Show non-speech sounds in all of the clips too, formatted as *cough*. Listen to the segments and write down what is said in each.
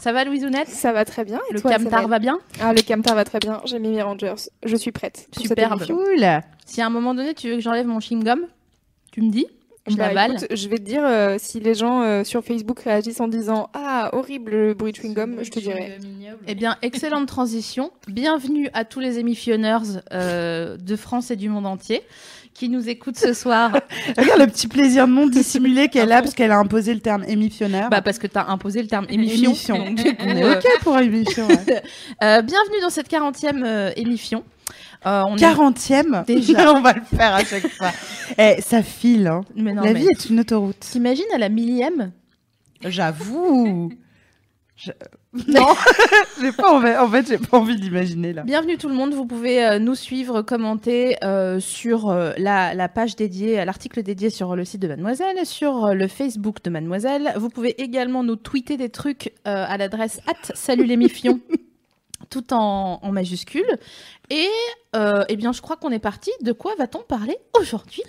Ça va Louisounette Ça va très bien. Et Le toi, camtar va bien? Ah, le camtar va très bien. J'ai mis mes Rangers. Je suis prête. Superbe. Cool. Si à un moment donné tu veux que j'enlève mon chewing-gum, tu me dis, je Bah, l'avale. écoute, je vais te dire euh, si les gens euh, sur Facebook réagissent en disant Ah, horrible le bruit de chewing-gum, je te dirai. Eh bien, excellente transition. Bienvenue à tous les émissionneurs euh, de France et du monde entier qui nous écoutent ce soir. *laughs* Regarde le petit plaisir non *laughs* dissimulé qu'elle a parce qu'elle a imposé le terme émissionneur. bah, parce que tu as imposé le terme *laughs* émission. Émission. On est ok pour émission. ouais. euh, bienvenue dans cette 40e euh, émission. Euh, on est- 40e. Déjà. on va le faire à chaque fois. Eh, ça file. Hein. Mais non, La mais vie est une autoroute. T'imagines à la millième? J'avoue. Je- *laughs* Non, *laughs* j'ai pas envie. En fait, j'ai pas envie d'imaginer là. Bienvenue tout le monde, vous pouvez euh, nous suivre, commenter euh, sur euh, la, la page dédiée, à l'article dédié sur le site de Mademoiselle, sur le Facebook de Mademoiselle. Vous pouvez également nous tweeter des trucs euh, à l'adresse at salut les mifions, *laughs* tout en, en majuscule. Et euh, eh bien, je crois qu'on est parti. De quoi va-t-on parler aujourd'hui?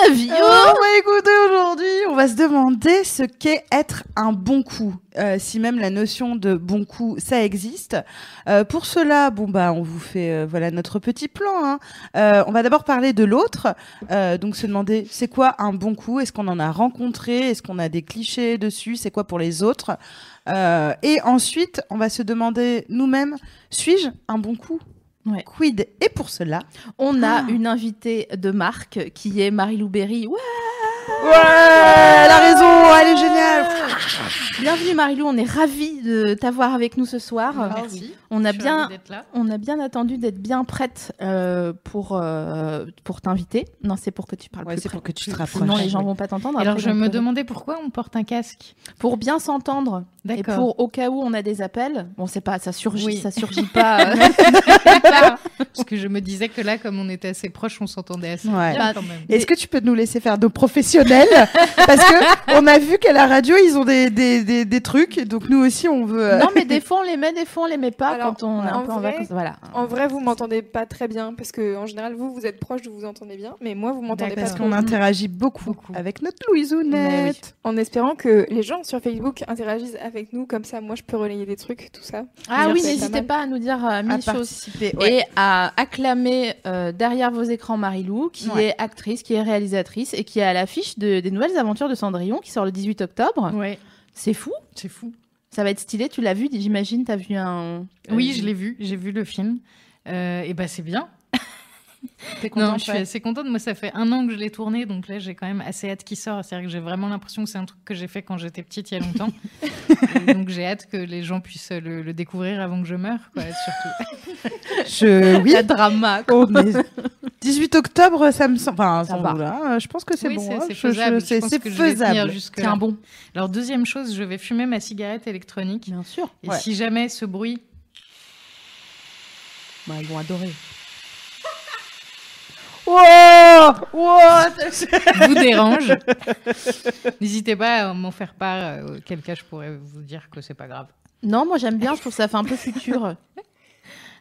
Un avion Oh, bah écoutez, aujourd'hui, on va se demander ce qu'est être un bon coup. Euh, si même la notion de bon coup, ça existe. Euh, pour cela, bon bah, on vous fait euh, voilà notre petit plan. hein. Euh, on va d'abord parler de l'autre, Euh, donc se demander c'est quoi un bon coup? Est-ce qu'on en a rencontré? Est-ce qu'on a des clichés dessus? C'est quoi pour les autres? Euh, Et ensuite, on va se demander nous-mêmes suis-je un bon coup Ouais. Quid? Et pour cela, On a Ah. une invitée de marque qui est Marie-Lou Berry. Ouais ouais, elle a raison, elle est géniale. Bienvenue Marilou, on est ravis de t'avoir avec nous ce soir. Merci. On a bien, là. on a bien attendu d'être bien prête euh, pour euh, pour t'inviter. Non, c'est pour que tu parles Ouais, plus c'est pour que tu te rapproches. Sinon les gens vont pas t'entendre. Alors je me demandais pourquoi on porte un casque. pour bien s'entendre et D'accord. pour au cas où on a des appels. Bon, c'est pas ça surgit, Oui. ça surgit pas. *laughs* euh, Parce que je me disais que là, comme on était assez proches, on s'entendait assez Ouais. bien quand même. Est-ce que tu peux nous laisser faire nos professionnels Parce que on a vu qu'à la radio, ils ont des, des, des, des trucs, donc nous aussi, on veut. euh, non, mais des fois on les met, des fois on les met pas Alors, quand on est un en peu en vrai- vacances. Voilà. En vrai, vous m'entendez pas très bien parce que en général, vous, vous êtes proche, vous vous entendez bien, mais moi, vous m'entendez pas Parce qu'on interagit beaucoup, Beaucoup. avec notre Louisounette. En espérant que les gens sur Facebook interagissent avec nous, comme ça, moi, je peux relayer des trucs, tout ça. Ah oui, n'hésitez pas à nous dire euh, À mille choses. participer. ouais. et à acclamer euh, derrière vos écrans Marilou, qui Ouais. est actrice, qui est réalisatrice et qui est à l'affiche de- des nouvelles aventures de Cendrillon qui sort le 18 octobre. Ouais, C'est fou, c'est fou. ça va être stylé. Tu l'as vu, j'imagine, t'as vu un. Oui, euh, je l'ai vu, j'ai vu le film. Euh, et bah c'est bien. T'es Non, je suis ouais. assez contente. Moi, ça fait un an que je l'ai tourné, donc là, j'ai quand même assez hâte qu'il sorte. C'est-à-dire que j'ai vraiment l'impression que c'est un truc que j'ai fait quand j'étais petite, il y a longtemps. *laughs* Donc, j'ai hâte que les gens puissent le, le découvrir avant que je meure, quoi, surtout. Je... Oui. La drama. Oh, mais 18 octobre, ça me semble. Enfin, Ça sans va. euh, je pense que c'est Oui, bon. c'est- hein. faisable. je- Je C'est faisable. C'est un bon. Alors, deuxième chose, je vais fumer ma cigarette électronique. Bien sûr. Et Ouais. si jamais ce bruit Bah, ils vont adorer. Wow Wow vous dérange, n'hésitez pas à m'en faire part, euh, auquel cas je pourrais vous dire que c'est pas grave. Non, moi j'aime bien, je trouve que ça fait un peu futur. *laughs*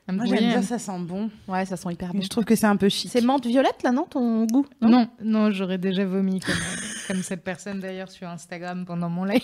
Moi, j'aime bien, ça sent bon. Ouais, ça sent hyper bon. Mais je trouve que c'est un peu chic. C'est menthe violette là, non, ton goût Non, non, j'aurais déjà vomi comme, *laughs* comme cette personne d'ailleurs sur Instagram pendant mon live.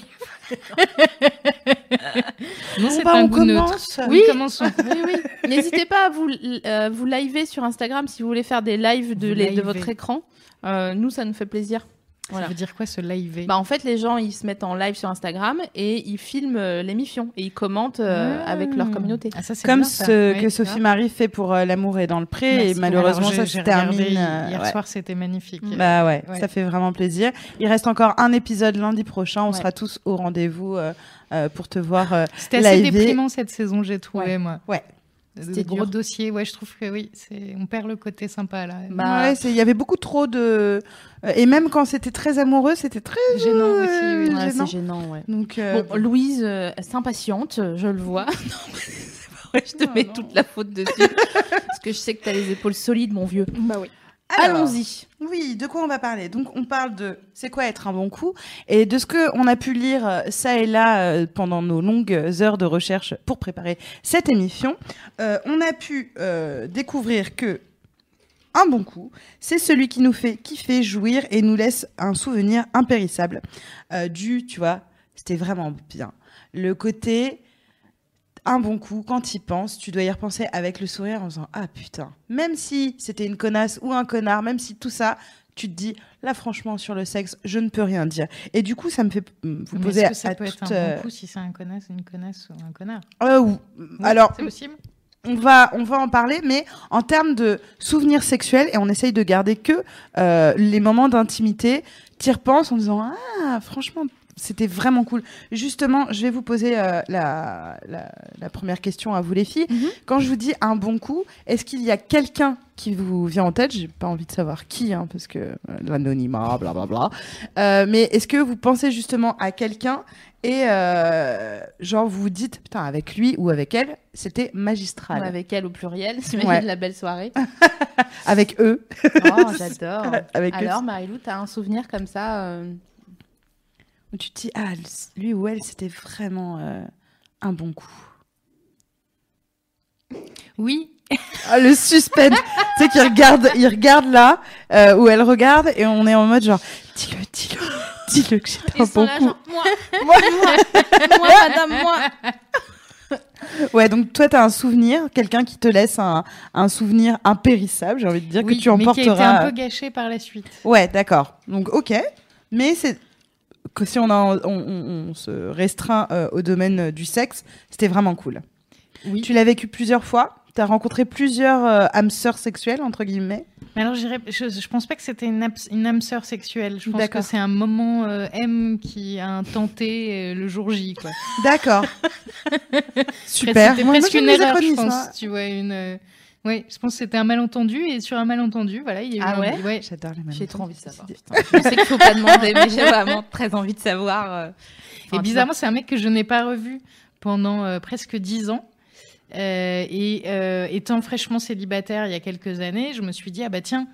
non, c'est bah, un on goût neutre. commence. Oui, commençons. Oui, oui. N'hésitez pas à vous, euh, vous liver sur Instagram si vous voulez faire des lives de, les- votre écran. Euh, nous, ça nous fait plaisir. Voilà. Ça veut dire quoi ce live Bah, en fait, les gens, ils se mettent en live sur Instagram et ils filment euh, l'émission et ils commentent euh, Ah. avec leur communauté. Ah, ça, Comme bien, ça. ce Ouais, que. Sophie Marie fait pour euh, L'amour est dans le pré. Merci. Et malheureusement, Alors, ça se termine. Hier, euh, hier ouais. soir, c'était magnifique. Bah ouais, Ouais. ça fait vraiment plaisir. Il reste encore un épisode lundi prochain. On Ouais. sera tous au rendez-vous euh, euh, pour te voir. euh, C'était assez déprimant cette saison, j'ai trouvé, moi. Ouais. C'était de gros dur. dossiers. Ouais, je trouve que oui, on perd le côté sympa là. Bah, Ouais, c'est- il y avait beaucoup trop de. euh, Et même quand c'était très amoureux, c'était très. Gênant aussi. euh, oui. ouais, gênant. c'est gênant, ouais. Donc, euh, Bon, Louise euh, s'impatiente, je le vois. *laughs* non, mais c'est pas vrai, je te Non, mets non. toute la faute dessus. parce que je sais que t'as les épaules solides, mon vieux. Bah oui. Allons-y. Oui, de quoi on va parler? Donc, on parle de c'est quoi être un bon coup et de ce que on a pu lire euh, ça et là euh, pendant nos longues heures de recherche pour préparer cette émission. Euh, on a pu euh, découvrir que un bon coup, c'est celui qui nous fait kiffer, jouir et nous laisse un souvenir impérissable. Euh, du, tu vois, c'était vraiment bien. Le côté un bon coup, quand y penses, tu dois y repenser avec le sourire en disant Ah putain, même si c'était une connasse ou un connard, même si tout ça, tu te dis Là, franchement, sur le sexe, je ne peux rien dire. Et du coup, ça me fait mm, vous Mais poser que ça à peut être toute, un euh, bon coup si c'est un connasse, une connasse ou un connard? Euh, ou- Oui, Alors, c'est possible. on va, on va en parler, mais en termes de souvenirs sexuels, et on essaye de garder que euh, les moments d'intimité, t'y repenses en disant Ah, franchement, c'était vraiment cool. Justement, je vais vous poser euh, la, la, la première question à vous, les filles. Mhm. Quand je vous dis un bon coup, est-ce qu'il y a quelqu'un qui vous vient en tête? J'ai pas envie de savoir qui, hein, parce que euh, l'anonymat, blablabla. Euh, mais est-ce que vous pensez justement à quelqu'un et euh, genre vous vous dites putain avec lui ou avec elle c'était magistral avec elle au pluriel, *laughs* t'imagines Ouais. la belle soirée. *laughs* avec eux Oh, j'adore. *laughs* avec eux Alors, Marilou, t'as un souvenir comme ça où tu te dis ah lui ou elle c'était vraiment euh, un bon coup Oui, ah, le suspense *laughs* tu sais qu'il regarde il regarde là euh, où elle regarde et on est en mode genre dis-le dis-le dis-le que c'était un bon coup genre, moi, *laughs* moi, *laughs* moi, madame, moi. ouais donc toi t'as un souvenir quelqu'un qui te laisse un, un souvenir impérissable j'ai envie de dire oui, que tu mais qui a été emporteras un peu gâché par la suite. Ouais, d'accord. Donc, ok. Mais c'est que si on, a, on, on- on se restreint euh, au domaine euh, du sexe, c'était vraiment cool. Oui. Tu l'as vécu plusieurs fois. Tu as rencontré plusieurs euh, âmes sœurs sexuelles, entre guillemets. Mais alors, je, je pense pas que c'était une, âme- une âme sœur sexuelle. Je pense que c'est un moment euh, M qui a tenté euh, le jour J. D'accord. *laughs* Super. C'était presque moi, une erreur, je acronymes, pense. Tu vois, une. Ouais, je pense que c'était un malentendu et sur un malentendu, voilà, il y a eu Ah un- ouais J'adore les mêmes J'ai temps, trop envie de savoir. putain. Je sais qu'il faut pas demander, mais j'ai *laughs* vraiment très envie de savoir. euh. Et bizarrement, c'est un mec que je n'ai pas revu pendant euh, presque dix ans. Euh, et euh, étant fraîchement célibataire il y a quelques années, je me suis dit ah bah tiens,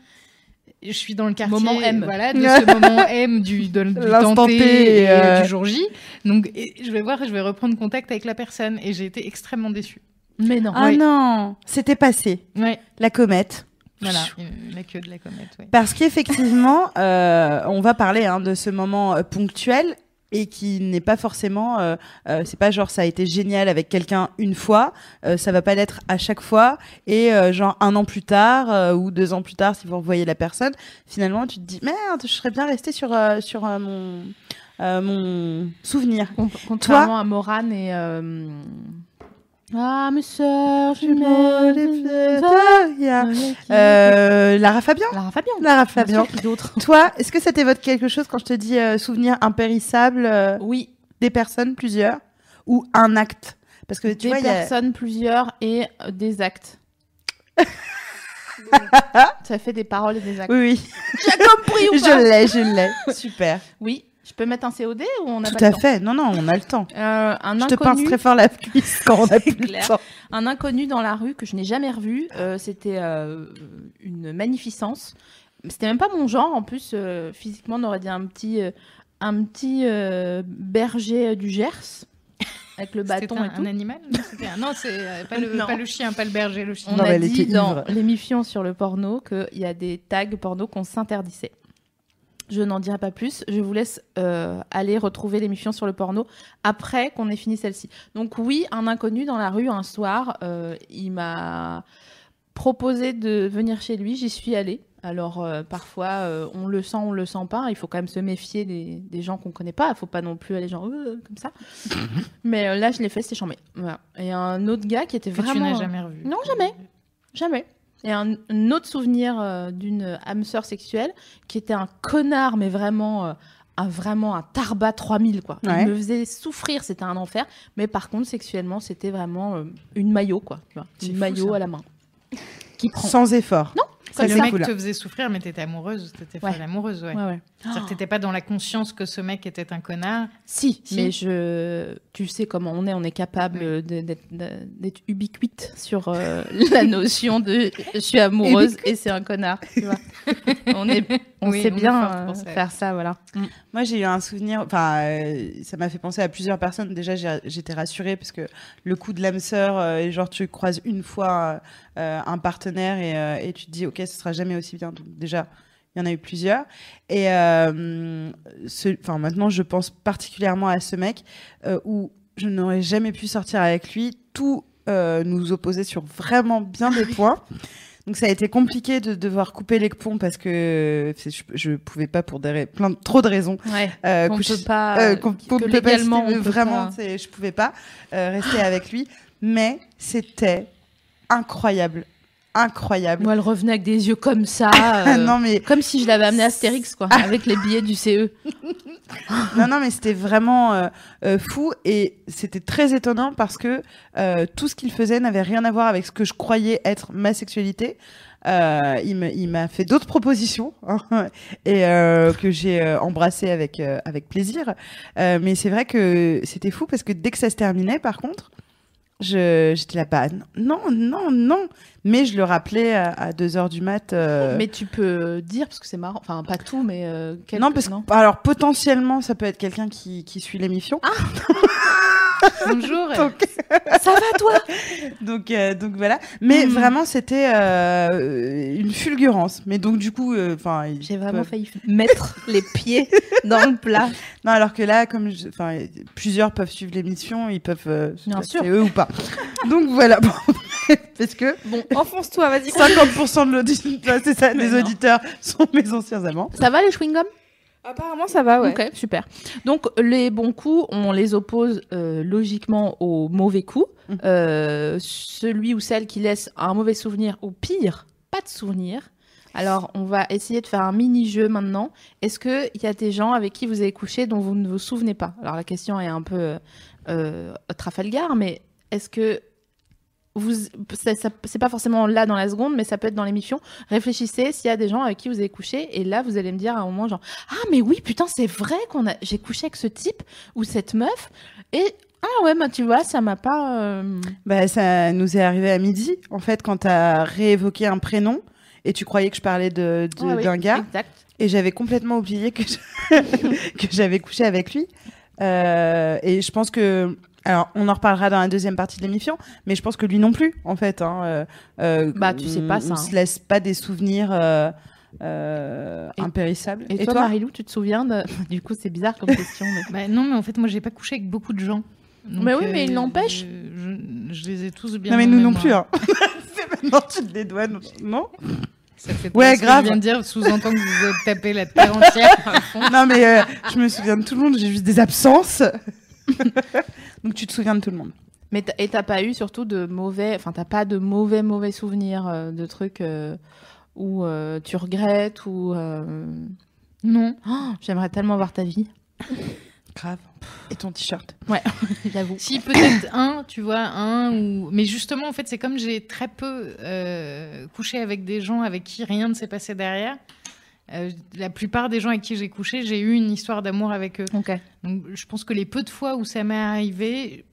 je suis dans le quartier Moment M. voilà, de ce *laughs* moment M du, de, du L'instant tenté T, et, euh, du jour J. Donc et je vais voir, je vais reprendre contact avec la personne et j'ai été extrêmement déçue. Mais non. Ah Oui. non, c'était passé. Ouais, La comète. voilà, euh, la queue de la comète. Ouais. Parce qu'effectivement, *laughs* euh, on va parler hein, de ce moment euh, ponctuel et qui n'est pas forcément, euh, euh, c'est pas genre ça a été génial avec quelqu'un une fois, euh, ça va pas l'être à chaque fois et euh, genre un an plus tard euh, ou deux ans plus tard si vous revoyez la personne, finalement tu te dis merde, je serais bien resté sur euh, sur euh, mon euh, mon souvenir. Contrairement à Morane et. Ah, mes sœurs, je Euh, Lara Fabian, Lara Fabian. Lara Fabian. sûr, qui d'autre? Toi, est-ce que ça t'évoque quelque chose quand je te dis euh, souvenir impérissable euh, Oui, des personnes, plusieurs, ou un acte? Parce que tu des vois, y a- personnes, plusieurs et euh, des actes. *laughs* ça fait des paroles et des actes. Oui, oui, J'ai compris ou *laughs* pas? je l'ai, je l'ai. Super. Oui, je peux mettre un COD ou on a Tout pas à le temps fait. Non, non, on a le temps. Euh, un Je te pince inconnu, très fort la cuisse *laughs* quand on a plus le clair. temps. un inconnu dans la rue que je n'ai jamais revu. euh, C'était euh, une magnificence. C'était même pas mon genre. En plus, euh, physiquement, on aurait dit un petit, euh, un petit euh, berger du Gers *laughs* avec le C'était bâton un, et tout. un animal Non, c'est pas, le, *laughs* pas le chien, pas le berger, le chien. On Non, a dit dans l'émission sur le porno qu'il y a des tags porno qu'on s'interdisait. Je n'en dirai pas plus. Je vous laisse euh, aller retrouver l'émission sur le porno après qu'on ait fini celle-ci. Donc oui, un inconnu dans la rue un soir, euh, il m'a proposé de venir chez lui. J'y suis allée. Alors euh, parfois euh, on le sent, on le sent pas. Il faut quand même se méfier des, des gens qu'on connaît pas. Il faut pas non plus aller genre euh, comme ça. *laughs* Mais euh, là je l'ai fait, c'était chambé. Voilà. Et un autre gars qui était Que tu vraiment n'as jamais revu. Non, jamais. Jamais. Et un, un autre souvenir euh, d'une âme sœur sexuelle qui était un connard, mais vraiment euh, un vraiment un tarbat 3000 quoi. Ouais. Il me faisait souffrir, c'était un enfer. Mais par contre, sexuellement, c'était vraiment euh, une maillot quoi. Tu vois, C'est une maillot ça. à la main. Qui prend. Sans effort. Non, Ça, le c'est mec cool. te faisait souffrir, mais t'étais amoureuse, t'étais Ouais. folle amoureuse, ouais. Ouais, ouais. C'est-à-dire que t'étais pas dans la conscience que ce mec était un connard. Si, Si. mais je, tu sais comment on est, on est capable d'être ubiquite sur euh, *laughs* la notion de je suis amoureuse et c'est un connard. Tu vois. *laughs* on est, on Oui, sait on bien euh, ça. faire ça, voilà. Moi, j'ai eu un souvenir. Enfin, euh, ça m'a fait penser à plusieurs personnes. Déjà, j'étais rassurée parce que le coup de l'âme sœur, euh, genre, tu croises une fois euh, un partenaire et, euh, et tu te dis, ok, ce sera jamais aussi bien. Donc, déjà, il y en a eu plusieurs. Et euh, ce- enfin, maintenant, je pense particulièrement à ce mec euh, où je n'aurais jamais pu sortir avec lui. Tout euh, nous opposait sur vraiment bien des points. Donc ça a été compliqué de devoir couper les ponts parce que je, je pouvais pas pour des plein de, trop de raisons. Ouais. Euh, on coucher- peut pas. euh, qu'on- qu'on ne peut pas légalement, on peut vraiment, pas. je pouvais pas euh, rester avec lui, mais c'était incroyable, incroyable. Moi, elle revenait avec des yeux comme ça. *laughs* euh, non mais Comme si je l'avais amené à Astérix, quoi, avec les billets du. CE. *laughs* non non mais c'était vraiment euh, euh, fou et c'était très étonnant parce que tout ce qu'il faisait n'avait rien à voir avec ce que je croyais être ma sexualité. Il m'a fait d'autres propositions hein, *laughs* et que j'ai embrassé avec avec plaisir. Mais c'est vrai que c'était fou parce que dès que ça se terminait, par contre, je j'étais là pas non non non. Mais je le rappelais à, à 2 heures du mat. euh, Mais tu peux dire, parce que c'est marrant, enfin, pas tout, mais. euh, quelques- non parce que alors potentiellement ça peut être quelqu'un qui qui suit l'émission. *laughs* Bonjour. Donc- Ça va, toi? Donc, euh, donc voilà. Mais Mhm. vraiment, c'était euh, une fulgurance. Mais donc, du coup, enfin, J'ai vraiment peuvent- failli mettre *laughs* les pieds dans le plat. Non, alors que là, comme, je- plusieurs peuvent suivre l'émission, ils peuvent. Bien sûr. C'est eux ou pas. donc voilà. *laughs* Bon, *laughs* parce que Bon, enfonce-toi, vas-y. 50% de l'auditeur, *laughs* c'est ça, des non. auditeurs sont mes anciens amants. Ça va les chewing-gums? Apparemment, ça va, ouais. Ok, super. Donc les bons coups, on les oppose euh, logiquement aux mauvais coups. Mhm. Euh, celui ou celle qui laisse un mauvais souvenir ou pire, pas de souvenir. Alors on va essayer de faire un mini-jeu maintenant. Est-ce qu'il y a des gens avec qui vous avez couché dont vous ne vous souvenez pas? Alors la question est un peu euh, euh, Trafalgar, mais est-ce que vous, c'est pas forcément là dans la seconde, mais ça peut être dans l'émission. Réfléchissez s'il y a des gens avec qui vous avez couché, et là vous allez me dire à un moment genre ah mais oui putain c'est vrai qu'on a j'ai couché avec ce type ou cette meuf et ah ouais bah tu vois ça m'a pas euh, Bah, ça nous est arrivé à midi, en fait, quand t'as réévoqué un prénom et tu croyais que je parlais de, de- ouais, oui, d'un gars. exact Et j'avais complètement oublié que je- *laughs* que j'avais couché avec lui. Euh, et je pense que. Alors, on en reparlera dans la deuxième partie de l'émission, mais je pense que lui non plus, en fait. Hein, euh, euh, Bah, tu sais pas ça, On hein. se laisse pas des souvenirs euh, euh, Et- impérissables. et, toi, Marilou tu te souviens de *laughs* du coup c'est bizarre comme question mais... Bah, non, mais en fait, moi, j'ai pas couché avec beaucoup de gens. Donc, Mais oui, mais il n'empêche. Je, je les ai tous bien. Non, mais nous non plus. Hein. *laughs* *laughs* C'est maintenant, tu te dédouanes. Non Ça fait Ouais, ce que grave. Je viens de dire sous-entend que vous êtes tapé la terre entière. Non, mais euh, je me souviens de tout le monde, j'ai juste des absences. *laughs* Donc, tu te souviens de tout le monde. mais et t'as pas eu surtout de mauvais enfin t'as pas de mauvais mauvais souvenirs euh, de trucs euh, où euh, tu regrettes ou euh, Non. *gasps* oh, j'aimerais tellement voir ta vie Grave. Et ton t-shirt. *laughs* j'avoue Si peut-être un, tu vois, un ou. Mais justement, en fait, c'est comme j'ai très peu euh, couché avec des gens avec qui rien ne s'est passé derrière. Euh, la plupart des gens avec qui j'ai couché, j'ai eu une histoire d'amour avec eux. Donc, je pense que les peu de fois où ça m'est arrivé,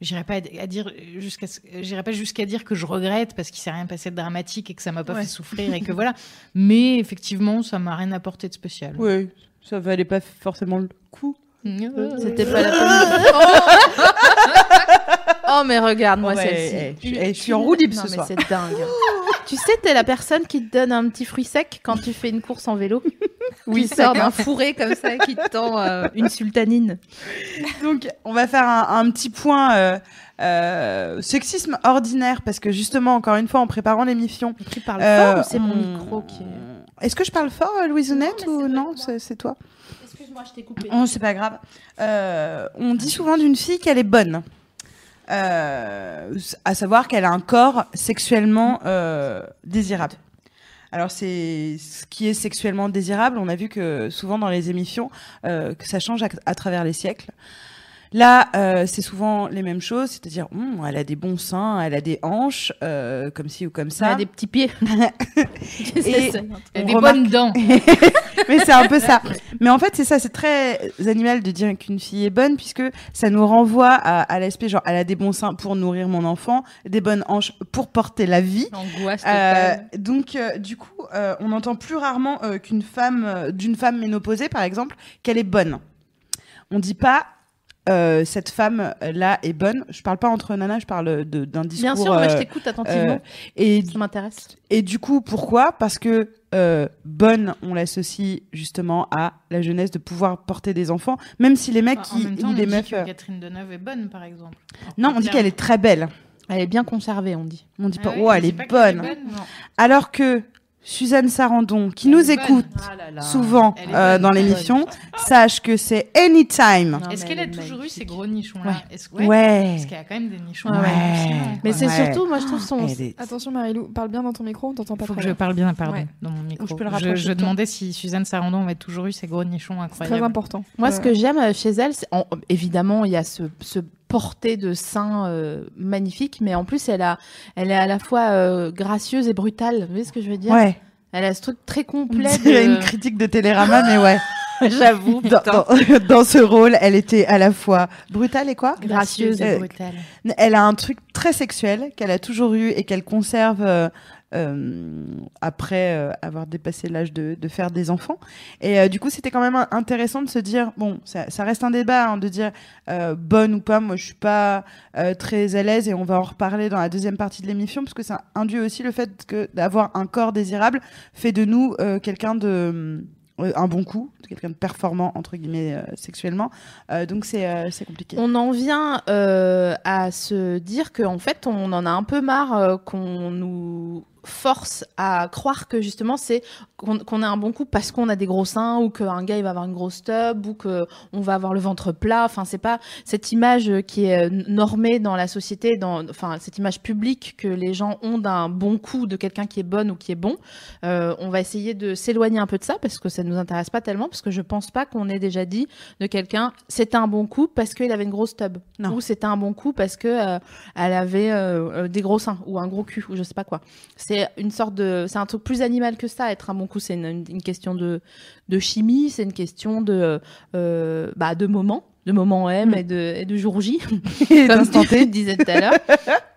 j'irai pas à dire jusqu'à, j'irai pas jusqu'à dire que je regrette parce qu'il s'est rien passé de dramatique et que ça m'a pas Ouais. fait souffrir et que voilà. Mais effectivement, ça m'a rien apporté de spécial. Oui, ça valait pas forcément le coup. C'était pas la *laughs* peine. Oh mais regarde moi celle-ci. eh, je suis- eh, je suis en roue libre Non, ce soir. c'est dingue. *laughs* tu sais t'es la personne qui te donne un petit fruit sec quand tu fais une course en vélo. *laughs* Oui, qui sort d'un fourré comme ça qui te tend euh, une sultanine. Donc, on va faire un, un petit point euh, euh, sexisme ordinaire parce que justement, encore une fois, en préparant l'émission, Tu parles fort ou c'est mon on- micro qui est... Est-ce que je parle fort, Louisounette, Non, ou non C'est toi Excuse-moi je t'ai coupé. Oh, c'est pas grave. On dit souvent d'une fille qu'elle est bonne. Euh, à savoir qu'elle a un corps sexuellement euh, désirable. Alors c'est ce qui est sexuellement désirable. On a vu que souvent dans les émissions, euh, que ça change à, à travers les siècles. Là, euh, c'est souvent les mêmes choses, c'est-à-dire, Hum, elle a des bons seins, elle a des hanches, euh, comme ci ou comme Ça ça. a des petits pieds. *laughs* *laughs* Et y a des remarque- bonnes dents. *laughs* Mais c'est un peu ça. Mais en fait, c'est ça, c'est très animal de dire qu'une fille est bonne, puisque ça nous renvoie à, à l'aspect genre, elle a des bons seins pour nourrir mon enfant, des bonnes hanches pour porter la vie. Angoisse Euh, donc, euh, du coup, on entend plus rarement qu'une femme, d'une femme ménopausée, par exemple, qu'elle est bonne. On dit pas euh, cette femme là est bonne. Je parle pas entre nanas, je parle de- d'un discours. Bien sûr, moi je euh, t'écoute attentivement. euh, et, Ça m'intéresse. et du coup, pourquoi? Parce que euh, bonne, on l'associe justement à la jeunesse de pouvoir porter des enfants, même si les mecs Enfin, en qui, même temps, ou on les dit meufs. que euh, Catherine Deneuve est bonne, par exemple. Non, on dit qu'elle est très belle. Elle est bien conservée, on dit. On dit Ah pas, oui, oh, elle est bonne. Non. Alors que Suzanne Sarandon, qui Elle nous écoute Ah souvent euh, dans l'émission, sache que c'est anytime. Est-ce qu'elle a toujours eu ces gros nichons-là Ouais. Est-ce Ouais. Parce qu'il y a quand même des nichons. Ouais, Mais c'est Ouais. surtout, moi je trouve son. Est- Attention Marilou, parle bien dans ton micro, on t'entend pas Faut que je bien. parle bien, pardon, Ouais. dans mon micro. je peux le je, je demandais si Suzanne Sarandon avait toujours eu ces gros nichons C'est incroyables. très important. Moi, Euh, ce que j'aime chez elle, en- évidemment, il y a ce, ce porté de sein euh, magnifique, mais en plus, elle, a, elle est à la fois euh, gracieuse et brutale. Vous voyez ce que je veux dire? Ouais. Elle a ce truc très complet. *laughs* de- une critique de Télérama, mais ouais. *laughs* J'avoue, Dans, putain. dans- *laughs* dans ce rôle, elle était à la fois brutale et quoi? Gracieuse Euh, et brutale. Elle a un truc très sexuel qu'elle a toujours eu et qu'elle conserve euh, euh, après euh, avoir dépassé l'âge de, faire des enfants. Et euh, du coup, c'était quand même intéressant de se dire, bon, ça, reste un débat, hein, de dire euh, bonne ou pas. Moi, je suis pas euh, très à l'aise et on va en reparler dans la deuxième partie de l'émission parce que ça induit aussi le fait que d'avoir un corps désirable fait de nous euh, quelqu'un de euh, un bon coup, quelqu'un de performant entre guillemets euh, sexuellement. Euh, donc c'est euh, compliqué. On en vient euh, à se dire qu'en fait, on en a un peu marre euh, qu'on nous force à croire que justement c'est qu'on qu'on a un bon coup parce qu'on a des gros seins ou qu'un gars il va avoir une grosse tub ou que on va avoir le ventre plat. Enfin c'est pas cette image qui est euh, normée dans la société dans enfin cette image publique que les gens ont d'un bon coup de quelqu'un qui est bonne ou qui est bon. Euh, on va essayer de s'éloigner un peu de ça parce que ça nous intéresse pas tellement parce que je pense pas qu'on ait déjà dit de quelqu'un c'était un bon coup parce qu'il avait une grosse tub Non. ou c'était un bon coup parce que euh, elle avait euh, des gros seins ou un gros cul ou je sais pas quoi. C'est une sorte de c'est un truc plus animal que ça être un bon coup c'est une, une- question de de chimie c'est une question de euh, bah de moment de moment M Mm. et de et de jour J d'instant tu disais tout à l'heure. *laughs*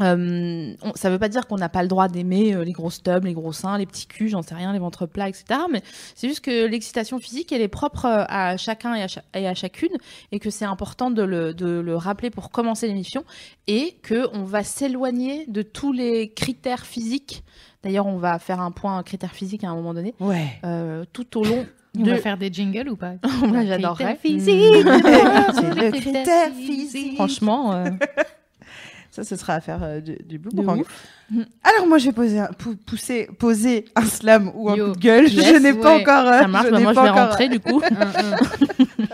Euh, on- ça veut pas dire qu'on n'a pas le droit d'aimer euh, les grosses tubs, les gros seins, les petits culs, j'en sais rien, les ventres plats, etc. Mais c'est juste que l'excitation physique, elle est propre euh, à chacun et à, cha- et à chacune, et que c'est important de le, de le rappeler pour commencer l'émission, et que on va s'éloigner de tous les critères physiques. D'ailleurs, on va faire un point critères physiques à un moment donné, Ouais. euh, tout au long *laughs* On de. va faire des jingles ou pas? *laughs* Moi, j'adorerais. C'est physiques. le critère physique. Franchement, euh, *laughs* Ça, ce sera à faire euh, du, du boomerang. Alors moi, je vais poser un, pou- pousser, poser un slam ou un Yo. coup de gueule. Yes, je n'ai pas ouais. encore. euh, ça marche. je bah, n'ai moi, je pas vais encore- rentrer du coup. Un, un. *laughs*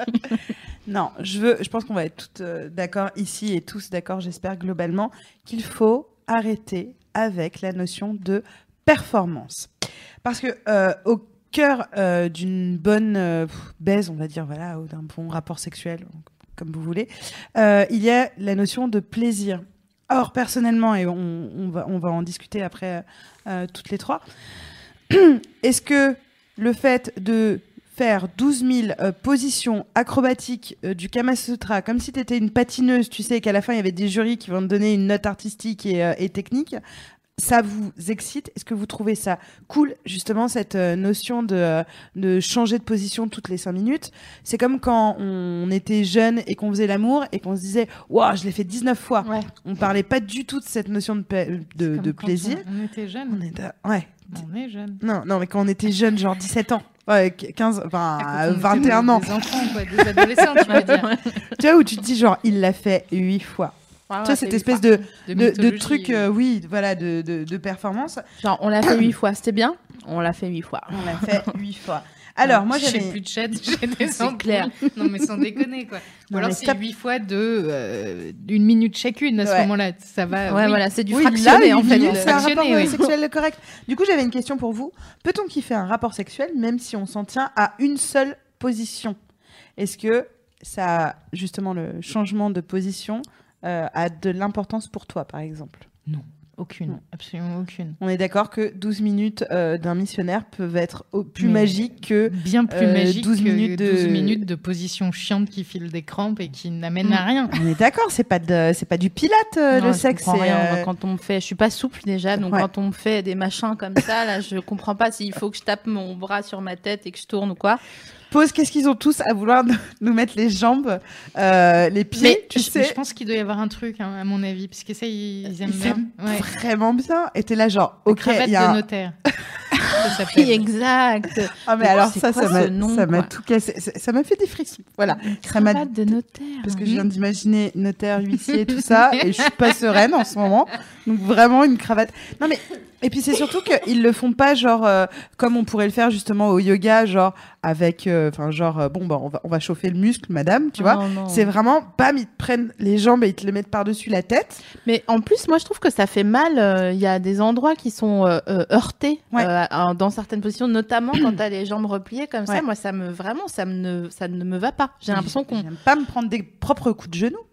Non, je veux. Je pense qu'on va être toutes euh, d'accord ici et tous d'accord, j'espère globalement, qu'il faut arrêter avec la notion de performance, parce que euh, au cœur euh, d'une bonne euh, pff, baise, on va dire voilà, ou d'un bon rapport sexuel, comme vous voulez, euh, il y a la notion de plaisir. Or, personnellement, et on, va, en discuter après euh, toutes les trois, *clears throat* est-ce que le fait de faire 12 000 euh, positions acrobatiques euh, du Kama Sutra, comme si tu étais une patineuse, tu sais qu'à la fin, il y avait des jurys qui vont te donner une note artistique euh, et technique, ça vous excite? Est-ce que vous trouvez ça cool, justement, cette euh, notion de, euh, de changer de position toutes les 5 minutes? C'est comme quand on était jeune et qu'on faisait l'amour et qu'on se disait « Waouh, je l'ai fait 19 fois Ouais. On parlait pas du tout de cette notion de, pa- de, de quand plaisir. On, on était On jeunes. est da- ouais. On est jeunes. Non, non, mais quand on était jeune, genre 17 ans, ouais, 15, enfin, Ah, euh, quand on était 21 des- ans, Des enfants, quoi, des adolescents, tu veux dire. *laughs* tu vois, où tu te dis, genre, il l'a fait 8 fois. Ah, tu vois, cette espèce de, de, truc, euh, oui, voilà, de, de, de performance, Genre, on l'a fait huit fois, c'était bien? On l'a fait huit fois. on l'a fait *laughs* 8 fois. Alors, moi, j'ai j'avais. plus de chat, j'ai *laughs* des ampoules. clair. Non, mais sans déconner, quoi. Ou alors c'est. 8 fois de euh, une minute chacune à ce Ouais. moment-là. Ça va. Ouais, oui. voilà, c'est du Oui, fractionné là, en huit fait. c'est un rapport euh, oui. sexuel *laughs* correct. Du coup, j'avais une question pour vous. Peut-on kiffer un rapport sexuel même si on s'en tient à une seule position? Est-ce que ça, justement, le changement de position euh, a de l'importance pour toi, par exemple Aucune, Non. absolument aucune. On est d'accord que 12 minutes euh, d'un missionnaire peuvent être au- plus Mais- magiques que Bien plus Euh, magique 12 que minutes de- 12 minutes de position chiante qui file des crampes et qui n'amène à Mm. rien. On est d'accord, c'est pas de, c'est pas du pilate euh, Non, le je sexe. rien. euh, Moi, Quand on me fait, je suis pas souple déjà, donc Ouais. quand on me fait des machins comme ça, là, je comprends pas s'il faut que je tape mon bras sur ma tête et que je tourne ou quoi. Qu'est-ce qu'ils ont tous à vouloir nous- mettre les jambes, euh, les pieds, Mais tu je, sais, je pense qu'il doit y avoir un truc, hein, à mon avis, parce que ça, ils, ils aiment ils bien. Ouais. vraiment bien. Et t'es là genre, ok, il y a de un- notaire. *laughs* ça. Oui, exact. Ah mais Mais alors c'est ça, quoi ça m'a, ce nom, ça m'a quoi? tout cassé. Ça m'a fait des frissons. Voilà. Ça m'a Cravate de notaire. Parce que je viens d'imaginer notaire, huissier, tout *laughs* ça, et je suis pas sereine en ce moment. Donc vraiment une cravate. Non mais et puis c'est surtout qu'ils le font pas genre euh, comme on pourrait le faire justement au yoga, genre avec, euh, enfin genre euh, bon bah on va on va chauffer le muscle, madame, tu vois. Non, non. C'est vraiment, bam, ils te prennent les jambes et ils te les mettent par-dessus la tête. Mais en plus, moi, je trouve que ça fait mal. Il y a des endroits qui sont heurtés Ouais. dans certaines positions, notamment quand t'as les jambes repliées comme Ouais. ça. Moi, ça me vraiment, ça me ne, ça ne me va pas. J'ai l'impression qu'on. Pas me prendre des propres coups de genoux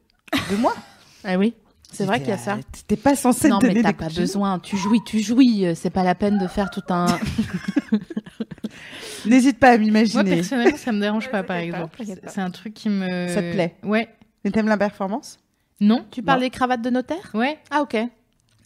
de moi. *laughs* Ah oui, c'est vrai qu'il y a ça. T'es pas censé Non, te donner mais t'as des pas coups de genoux. besoin. Tu jouis, tu jouis. euh, C'est pas la peine de faire tout un. *laughs* N'hésite pas à Moi, m'imaginer. personnellement, ça me dérange pas, par exemple. C'est un truc qui me. Ça te plaît Ouais. Mais t'aimes la performance? Non Tu parles Bon. des cravates de notaire? Ouais. Ah ok.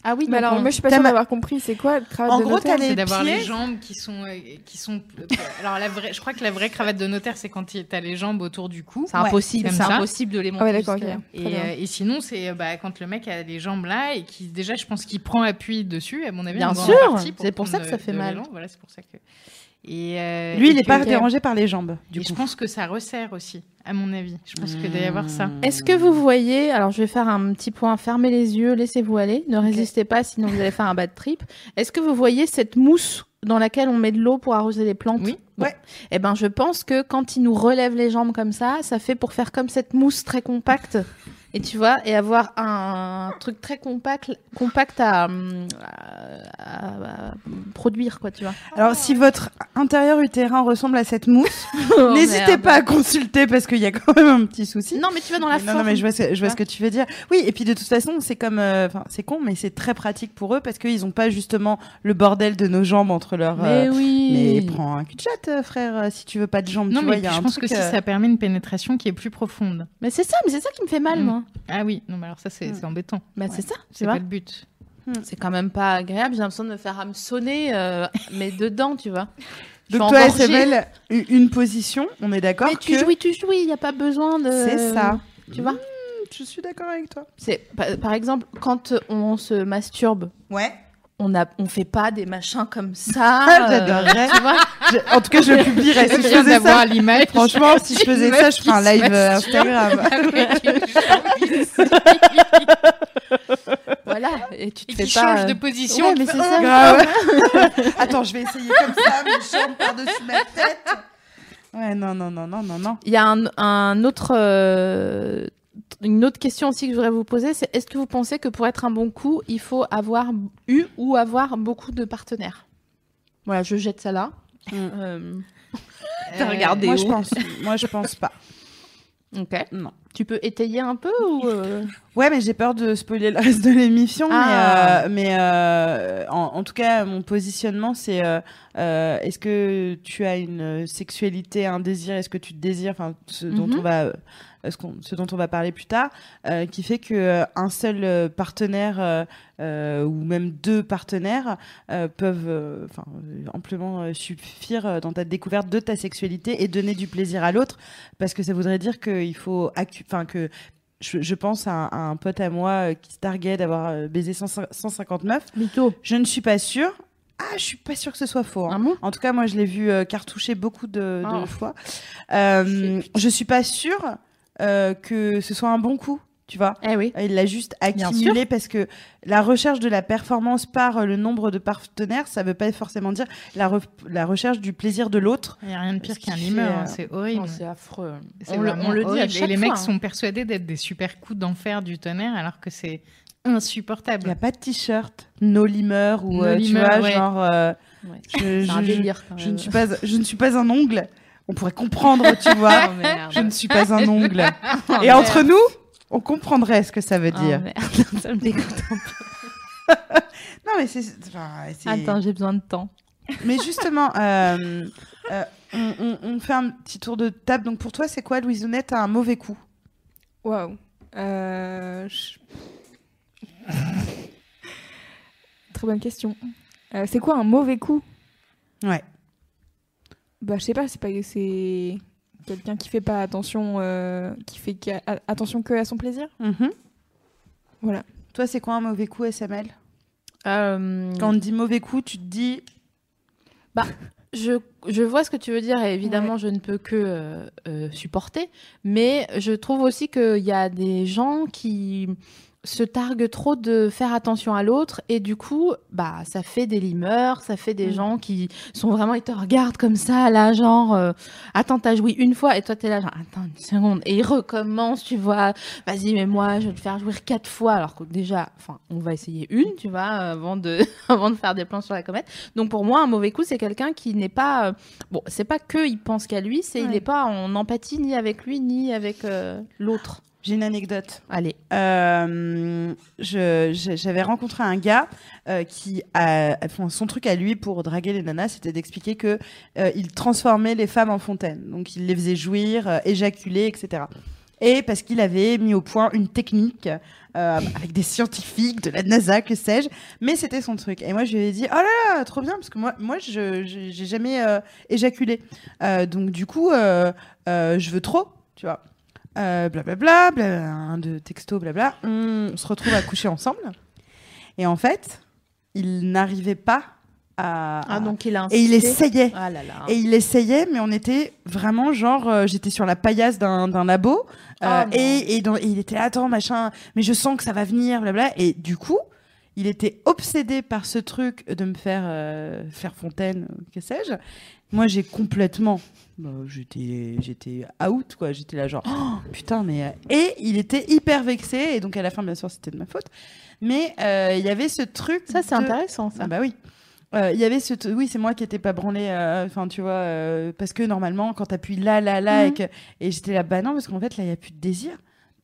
Ah oui. Mais alors, on- moi, je suis pas sûre ma- d'avoir compris. C'est quoi le cravate En de gros, notaire C'est d'avoir les jambes qui sont. euh, qui sont... *laughs* Alors, la vraie... je crois que la vraie cravate de notaire, c'est quand t'as les jambes autour du cou. c'est impossible. comme C'est ça. impossible de les monter. Ah ouais. Et, bien. euh, et sinon, c'est euh, bah, quand le mec a les jambes là et qui, déjà, je pense qu'il prend appui dessus, à mon avis. Bien sûr, c'est pour ça que ça fait mal. Voilà, c'est pour ça que. Et, euh, Lui, et il est que- pas dérangé par les jambes, du et je pense que ça resserre aussi, à mon avis. Je pense qu'il doit y avoir ça. Est-ce que vous voyez, alors je vais faire un petit point, fermez les yeux, laissez-vous aller, ne résistez pas sinon vous allez faire un bad trip. Est-ce que vous voyez cette mousse dans laquelle on met de l'eau pour arroser les plantes? Oui. Bon. Ouais. Eh ben je pense que quand il nous relève les jambes comme ça, ça fait pour faire comme cette mousse très compacte. Et tu vois, et avoir un truc très compact, compact à, à- à- à produire, quoi, tu vois. Alors, si votre intérieur utérin ressemble à cette mousse, *laughs* Oh, n'hésitez pas à consulter parce qu'il y a quand même un petit souci. Non, mais tu vas dans la non, forme. non, mais je vois, ce, je vois ce que tu veux dire. Oui, et puis de toute façon, c'est comme, euh, enfin, c'est con, mais c'est très pratique pour eux parce qu'ils n'ont pas justement le bordel de nos jambes entre leurs. Mais euh, oui. Mais prends un cul de chat, euh, frère, euh, si tu veux pas de jambes. Non, tu mais vois, il y a je un pense truc, que si euh, ça permet une pénétration qui est plus profonde. Mais c'est ça, mais c'est ça qui me fait mal, Mm. moi. Ah oui, non, mais alors ça, c'est Mm. c'est embêtant. Bah, c'est ça, tu C'est pas le but. C'est quand même pas agréable. J'ai l'impression de me faire hameçonner, euh, mais dedans, tu vois. Je Donc toi. SML, une position, on est d'accord Mais tu que jouis, tu jouis. Il n'y a pas besoin de. c'est ça. Tu vois. Je suis d'accord avec toi. C'est par exemple quand on se masturbe, Ouais. On a, on fait pas des machins comme ça. *laughs* Ah, j'adorerais. Vois. Je- en tout cas, je *laughs* le publierai. Si Je faisais d'avoir ça, l'image. franchement, si je faisais ça, je ferais un live euh, Instagram. Chemise. *laughs* Voilà. Et tu te Et fais qui pas. change euh, de position. Ouais, mais c'est oh, ça. Grave. Attends, je vais essayer comme ça, mes jambes par-dessus ma tête. Ouais, non, non, non, non, non, non. Il y a un, un autre, euh, une autre question aussi que je voudrais vous poser, c'est est-ce que vous pensez que pour être un bon coup, il faut avoir eu ou avoir beaucoup de partenaires? Voilà, je jette ça là. Mm. Euh, euh, T'as regardé Moi, où? je pense. Moi, je pense pas. ok. Non. Tu peux étayer un peu ou euh, Ouais, mais j'ai peur de spoiler le reste de l'émission. Ah. Mais, euh, mais euh, en, en tout cas, mon positionnement, c'est euh, euh, est-ce que tu as une sexualité, un désir, est-ce que tu te désires, enfin, ce dont Mhm. on va, euh, ce, qu'on- ce dont on va parler plus tard, euh, qui fait que euh, un seul euh, partenaire euh, euh, ou même deux partenaires euh, peuvent, euh, euh, amplement euh, suffire euh, dans ta découverte de ta sexualité et donner du plaisir à l'autre, parce que ça voudrait dire qu'il faut, enfin que je, je pense à un, à un pote à moi euh, qui se targuait d'avoir euh, baisé 100 159. mytho Je ne suis pas sûre. Ah, je suis pas sûre que ce soit faux. hein. Mot En tout cas, moi, je l'ai vu euh, cartoucher beaucoup de, de Oh. fois. Euh, je suis pas sûre euh, que ce soit un bon coup. tu vois. Eh oui. Il l'a juste accumulé parce que la recherche de la performance par euh, le nombre de partenaires, ça veut pas forcément dire la, re- la recherche du plaisir de l'autre. Il n'y a rien de pire qu'un limeur, hein, euh, c'est horrible. C'est affreux. On le, vraiment on le dit à chaque Et les fois, mecs hein. sont persuadés d'être des super coups d'enfer du tonnerre alors que c'est insupportable. Il n'y a pas de t-shirt no limeur ou No euh, tu limeur, vois ouais. genre euh, Ouais. je, C'est un je- délire quand je même. ne suis pas je ne suis pas un ongle. On pourrait comprendre, tu vois. Oh, je ne suis pas un ongle. Oh, Et entre nous, on comprendrait ce que ça veut Oh, dire. merde. *laughs* ça me dégoûte un peu. non mais c'est enfin, Attends, j'ai besoin de temps. Mais justement, euh, euh, on, on- on fait un petit tour de table. Donc pour toi, c'est quoi, Louise Ounette, un mauvais coup? Waouh. Euh, je- Très bonne question. Euh, c'est quoi un mauvais coup? Ouais. Bah, je sais pas, c'est pas c'est quelqu'un qui fait pas attention, euh, qui fait attention que à son plaisir. Mhm. Voilà. Toi, c'est quoi un mauvais coup, SML Euh, Quand on te dit mauvais coup, tu te dis je, je vois ce que tu veux dire et évidemment, je ne peux que euh, euh, supporter. Mais je trouve aussi qu'il y a des gens qui se targuent trop de faire attention à l'autre et du coup, bah, ça fait des limeurs, ça fait des Mm. gens qui sont vraiment, ils te regardent comme ça, là, genre, euh, attends, t'as joui une fois et toi, t'es là, genre, attends une seconde. Et ils recommencent, tu vois, vas-y, mais moi, je vais te faire jouir quatre fois alors que déjà, enfin, on va essayer une, tu vois, avant de, *laughs* avant de faire des plans sur la comète. Donc pour moi, un mauvais coup, c'est quelqu'un qui n'est pas. euh, bon, c'est pas que il pense qu'à lui, c'est il n'est pas en empathie ni avec lui ni avec euh, l'autre. J'ai une anecdote. Allez. Euh, j'avais rencontré un gars euh, qui a, son truc à lui pour draguer les nanas, c'était d'expliquer que euh, il transformait les femmes en fontaine. Donc il les faisait jouir, éjaculer, etc. Et parce qu'il avait mis au point une technique avec des scientifiques de la NASA, que sais-je, mais c'était son truc. Et moi je lui ai dit oh là là, trop bien parce que moi, moi, je j'ai jamais éjaculé. Donc du coup, je veux trop, tu vois. Euh, blablabla, bla, un de texto, blabla. On, on se retrouve à coucher ensemble. Et en fait, il n'arrivait pas à. Ah donc il a et il essayait. Ah là là. Et il essayait, mais on était vraiment genre, euh, j'étais sur la paillasse d'un labo, euh, Ah, et, et, dans- et il était là, attends, machin, mais je sens que ça va venir, blabla. Et du coup, il était obsédé par ce truc de me faire euh, faire fontaine, euh, que sais-je. Moi, j'ai complètement, bah, j'étais, j'étais out, quoi. J'étais là, genre, Oh, putain, mais. euh, Et il était hyper vexé, et donc à la fin, bien sûr, c'était de ma faute. Mais euh, il y avait ce truc. Ça c'est de- intéressant ça. ah bah oui. Euh, Il y avait ce t- oui c'est moi qui étais pas branlée euh, enfin tu vois euh, parce que normalement quand t'appuies là là là Mhm. et, que- et j'étais là bah non parce qu'en fait là il y a plus de désir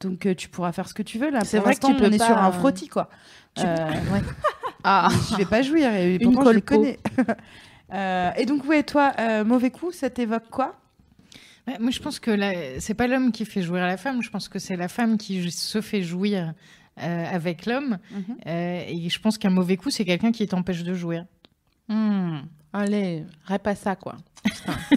donc tu pourras faire ce que tu veux là C'est Pour vrai que tu peux on est pas, sur un frottis quoi tu- Euh, Ah. je vais pas jouir et Une pourtant je les connais et donc ouais toi euh, mauvais coup ça t'évoque quoi? Moi, je pense que la- c'est pas l'homme qui fait jouir la femme. Je pense que c'est la femme qui se fait jouir euh, avec l'homme. Mhm. Euh, et je pense qu'un mauvais coup, c'est quelqu'un qui t'empêche de jouir. Hmm. Allez, rêve à ça quoi.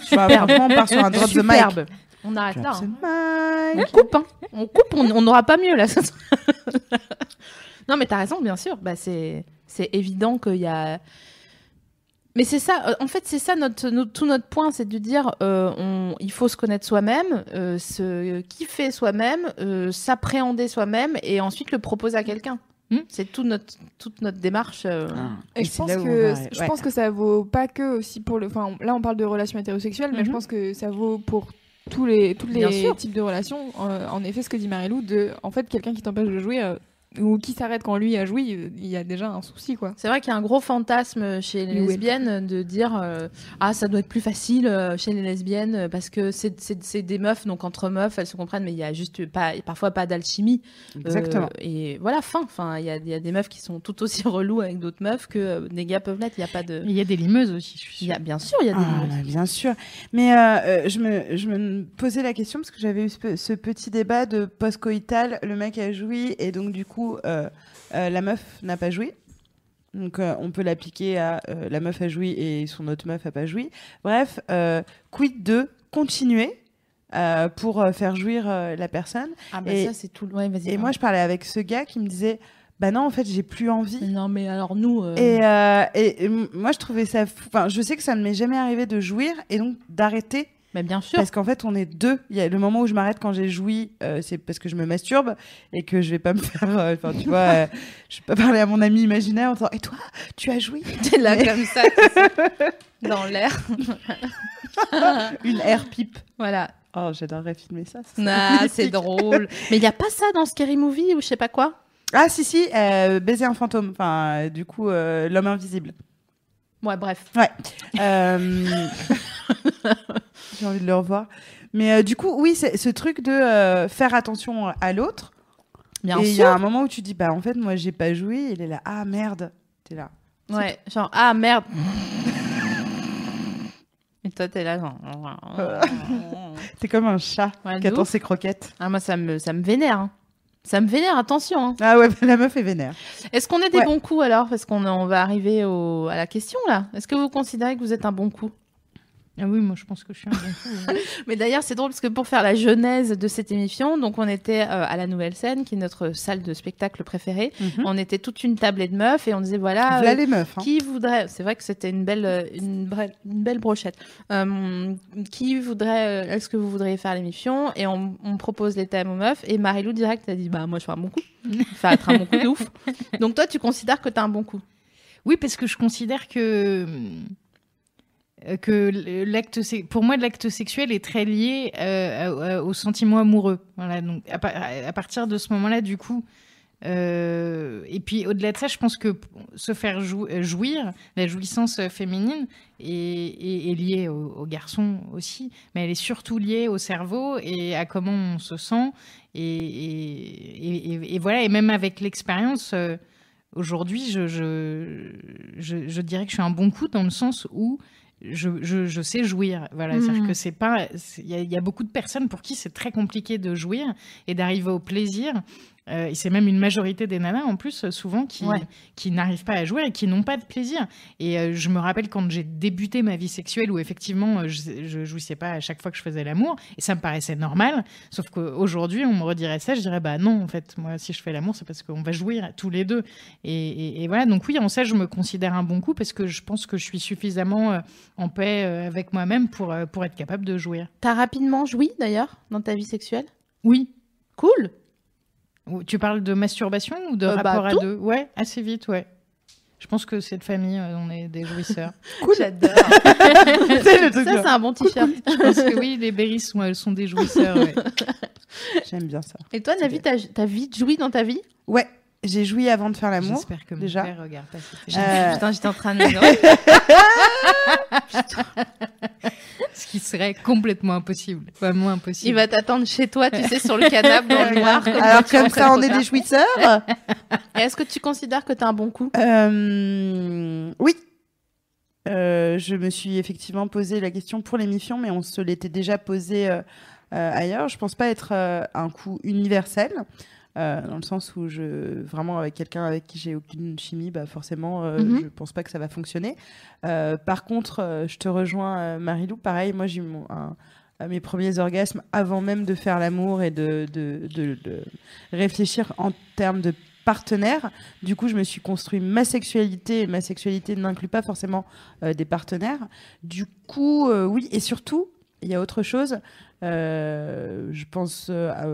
tu part sur un drop the mic Superbe. On arrête là. Hein. mic. On coupe, hein. On coupe, on n'aura pas mieux là. *laughs* non, mais t'as raison, bien sûr. Bah, c'est évident qu'il y a. Mais c'est ça, euh, en fait, c'est ça notre, notre- tout notre point, c'est de dire euh, on, il faut se connaître soi-même, euh, se kiffer soi-même, euh, s'appréhender soi-même et ensuite le proposer à quelqu'un. Hmm. C'est tout notre, toute notre démarche. euh, Et, Et je pense que va- je ouais. pense que ça vaut pas que aussi pour le. Enfin, là on parle de relations hétérosexuelles, mais je Mhm. pense que ça vaut pour tous les tous les types de relations. Euh, en effet, ce que dit Marilou, de en fait quelqu'un qui t'empêche de jouer euh, ou qui s'arrête quand lui a joui, euh, il y a déjà un souci quoi. C'est vrai qu'il y a un gros fantasme chez les Oui. lesbiennes de dire euh, ah ça doit être plus facile euh, chez les lesbiennes parce que c'est des meufs donc entre meufs elles se comprennent mais il y a juste pas parfois pas d'alchimie Euh, exactement et voilà fin enfin il y a, il y a des meufs qui sont tout aussi *laughs* relous avec d'autres meufs que euh, des gars peuvent l'être il y a pas de Il y a des limeuses aussi, je suis il y a bien sûr il y a des Ah, bah, bien sûr. Mais euh, je, me, je me posais la question parce que j'avais eu ce, pe- ce petit débat de post-coïtal. Le mec a joui et donc, du coup, euh, euh, la meuf n'a pas joui. Donc, euh, on peut l'appliquer à euh, la meuf a joui et son autre meuf a pas joui. Bref, euh, quid de continuer pour faire jouir la personne? ah bah et- ça c'est tout ouais vas-y Et moi, je parlais avec ce gars qui me disait Bah non, en fait, j'ai plus envie. non mais alors nous Et, et, moi, je trouvais ça. fou. Enfin, je sais que ça ne m'est jamais arrivé de jouir et donc d'arrêter Mais bien sûr. Parce qu'en fait, on est deux. Il y a le moment où je m'arrête quand j'ai joui, euh, c'est parce que je me masturbe et que je vais pas me faire. euh, tu vois, euh, *laughs* je vais pas parler à mon ami imaginaire en disant Et toi, tu as joui? *laughs* T'es là comme ça, *laughs* dans l'air. Une air pipe. Voilà. Oh, j'adorerais filmer ça. Ah, c'est drôle. Mais il y a pas ça dans Scary Movie ou je sais pas quoi? Ah, si, si, euh, baiser un fantôme. Enfin, euh, du coup, l'homme invisible. Ouais, bref. Euh, *laughs* J'ai envie de le revoir. Mais euh, du coup, oui, c'est ce truc de euh, faire attention à l'autre. Bien et il y a un moment où tu dis, bah en fait, moi, j'ai pas joui. Il est là, ah merde. T'es là. Ouais, genre ah merde. Et toi t'es là genre. *laughs* T'es comme un chat Ouais, qui attend ses croquettes. Ah moi ça me ça me vénère. hein. Ça me vénère, attention. hein. Ah ouais, *laughs* la meuf est vénère. Est-ce qu'on est des Ouais. bons coups alors? Parce qu'on on va arriver au, à la question là. Est-ce que vous considérez que vous êtes un bon coup? Ah oui, moi je pense que je suis un bon coup. ouais. *laughs* Mais d'ailleurs, c'est drôle parce que pour faire la genèse de cette émission, donc on était euh, à la Nouvelle Scène, qui est notre salle de spectacle préférée. On était toute une tablée de meufs et on disait voilà. Voilà euh, les meufs. hein. Qui voudrait, c'est vrai que c'était une belle, euh, une, belle brochette. Euh, qui voudrait, est-ce que vous voudriez faire l'émission? Et on, on propose les thèmes aux meufs. Et Marilou direct a dit bah moi je fais un bon coup. Ça va être un bon coup de ouf. *laughs* Donc toi tu considères que t'as un bon coup? Oui, parce que je considère que euh, que l'acte, pour moi, l'acte sexuel est très lié euh, au sentiment amoureux. Voilà, donc à, pa- à partir de ce moment-là, du coup, euh, et puis au-delà de ça, je pense que se faire jou- euh, jouir, la jouissance euh, féminine est, est- est liée au, au garçon aussi, mais elle est surtout liée au cerveau et à comment on se sent. Et, voilà, et même avec l'expérience. euh, Aujourd'hui, je dirais que je suis un bon coup dans le sens où je, je, je sais jouir. Voilà, c'est-à-dire que c'est pas. y, il y a beaucoup de personnes pour qui c'est très compliqué de jouir et d'arriver au plaisir. Euh, et c'est même une majorité des nanas en plus, souvent, qui, Ouais. qui n'arrivent pas à jouer et qui n'ont pas de plaisir. Et euh, je me rappelle quand j'ai débuté ma vie sexuelle où effectivement euh, je, je jouissais pas à chaque fois que je faisais l'amour et ça me paraissait normal. Sauf qu'aujourd'hui, on me redirait ça, je dirais bah non, en fait, moi si je fais l'amour, c'est parce qu'on va jouir tous les deux. Et, et- et voilà, donc oui, en ça, je me considère un bon coup parce que je pense que je suis suffisamment en paix avec moi-même pour, pour être capable de jouir. T'as rapidement joui d'ailleurs dans ta vie sexuelle? Oui. Cool. Tu parles de masturbation ou de Euh, bah, rapport à deux? Ouais, assez vite, ouais. Je pense que cette famille, euh, on est des jouisseurs. *laughs* J'adore. *laughs* C'est le truc ça c'est un bon t-shirt. je pense que oui, les berries sont, elles sont des jouisseurs. ouais. *laughs* J'aime bien ça. Et toi Navi, t'as t'as vite joui dans ta vie? Ouais, j'ai joui avant de faire l'amour. J'espère que mon déjà. père regarde pas Euh. Putain, j'étais en train de *laughs* me dire. Ce qui serait complètement impossible. Vraiment impossible. Il va t'attendre chez toi, tu sais, sur le canapé dans le noir. Comme Alors comme ça, on est des jouisseurs. Est-ce que tu considères que t'as un bon coup? Euh, oui. Euh, je me suis effectivement posé la question pour l'émission, mais on se l'était déjà posé euh, euh, ailleurs. Je pense pas être euh, un coup universel, euh, dans le sens où je vraiment avec quelqu'un avec qui j'ai aucune chimie, bah forcément, euh, Mhm. je pense pas que ça va fonctionner. Euh, par contre, euh, je te rejoins, Marilou. Pareil, moi j'ai eu mon, un- mes premiers orgasmes avant même de faire l'amour et de, de, de- de réfléchir en termes de partenaire. Du coup, je me suis construit ma sexualité et ma sexualité n'inclut pas forcément euh, des partenaires. Du coup, euh, oui, et surtout, il y a autre chose. Euh, je pense à,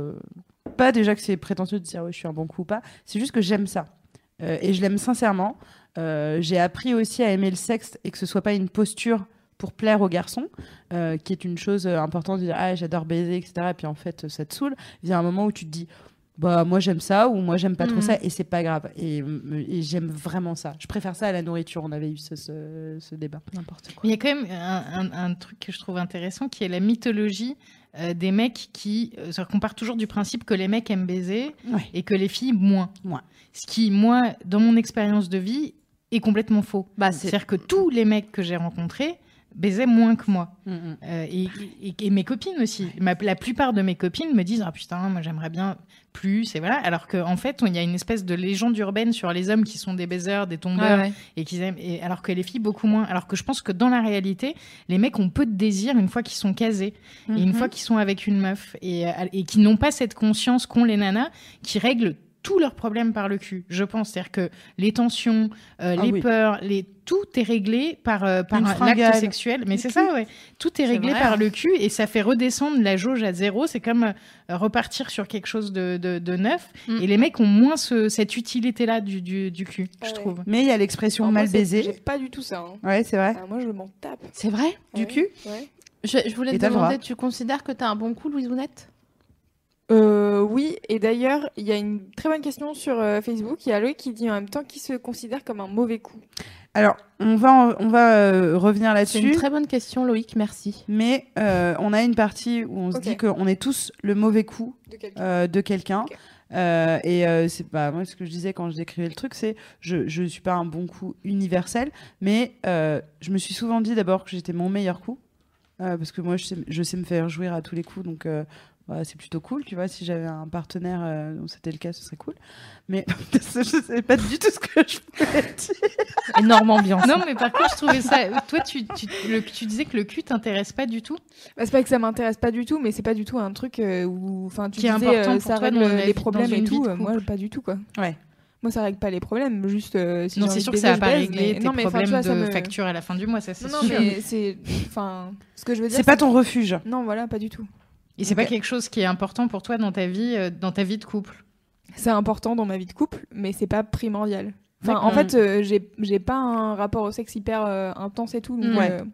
pas déjà que c'est prétentieux de dire je suis un bon coup ou pas. C'est juste que j'aime ça. Euh, et je l'aime sincèrement. Euh, J'ai appris aussi à aimer le sexe et que ce soit pas une posture pour plaire aux garçons, euh, qui est une chose importante de dire ah j'adore baiser etc. Et puis en fait ça te saoule. Il y a un moment où tu te dis bah moi j'aime ça ou moi j'aime pas trop Mhm. ça et c'est pas grave et, me- et j'aime vraiment ça. Je préfère ça à la nourriture. On avait eu ce, ce, ce débat. N'importe quoi. Il y a quand même un, un- un truc que je trouve intéressant qui est la mythologie euh, des mecs qui. c'est-à-dire qu'on part toujours du principe que les mecs aiment baiser Ouais. et que les filles moins. Moins. Ce qui, moi, dans mon expérience de vie, est complètement faux. Bah, c'est- C'est-à-dire que tous les mecs que j'ai rencontrés baisaient moins que moi. Mm, mm. Euh, et, et- et mes copines aussi. Ma- la plupart de mes copines me disent Ah putain, moi j'aimerais bien plus. Et voilà. Alors qu'en fait, il y a une espèce de légende urbaine sur les hommes qui sont des baiseurs, des tombeurs, Ouais, ouais. et qu'ils aiment. Et alors que les filles, beaucoup moins. Alors que je pense que dans la réalité, les mecs ont peu de désir une fois qu'ils sont casés. Et une Mhm. fois qu'ils sont avec une meuf. Et, euh, et qui n'ont pas cette conscience qu'ont les nanas, qui règlent tous leurs problèmes par le cul, je pense. C'est-à-dire que les tensions, euh, Ah les oui. peurs, les... tout est réglé par, euh, par l'acte sexuel. Mais c'est ça, ouais. Tout est réglé par le cul et ça fait redescendre la jauge à zéro. C'est comme euh, repartir sur quelque chose de, de, de neuf. Mm. Et les mecs ont moins ce- cette utilité-là du, du, du cul, Ah je trouve. Mais il y a l'expression mal c'est- J'ai baisé. pas du tout ça. hein. Ouais, c'est vrai. Ah, moi, je m'en tape. C'est vrai? Du cul? Ouais. je, je voulais Et te demander, tu considères que t'as un bon coup, Louise Ounette Euh, oui, et d'ailleurs, il y a une très bonne question sur euh, Facebook. Il y a Loïc qui dit en même temps qu'il se considère comme un mauvais coup. Alors, on va, en- on va euh, revenir C'est une là-dessus. très bonne question, Loïc, merci. Mais euh, on a une partie où on se Ok. dit qu'on est tous le mauvais coup De quelqu'un. euh, de quelqu'un. Ok. Euh, et euh, c'est pas moi ce que je disais quand je décrivais le truc, c'est je je suis pas un bon coup universel, mais euh, je me suis souvent dit d'abord que j'étais mon meilleur coup euh, parce que moi je sais, je sais me faire jouir à tous les coups, donc euh, voilà, c'est plutôt cool, tu vois. Si j'avais un partenaire euh, dont c'était le cas, ce serait cool. Mais *laughs* je sais pas du tout ce que je voulais dire. Énorme ambiance. Non, mais par contre, je trouvais ça. Toi, tu, tu, le- tu disais que le cul t'intéresse pas du tout. Bah, c'est pas que ça m'intéresse pas du tout, mais c'est pas du tout un truc euh, où, enfin, tu Qui est disais, important euh, ça règle les vie- problèmes et tout. euh, moi, pas du tout quoi. Ouais. Moi, ça règle pas les problèmes, juste. euh, si non, c'est sûr que ça va pas régler mais- tes non, mais, problèmes vois, ça de me- facture à la fin du mois, ça c'est Non, non, sûr. mais c'est, enfin, ce que je veux dire. C'est pas ton refuge. Non, voilà, pas du tout. Et c'est pas quelque chose qui est important pour toi dans ta vie, euh, dans ta vie de couple? C'est important dans ma vie de couple, mais c'est pas primordial. Enfin, en fait, euh, j'ai pas un rapport au sexe hyper euh, intense et tout. Donc, Mm.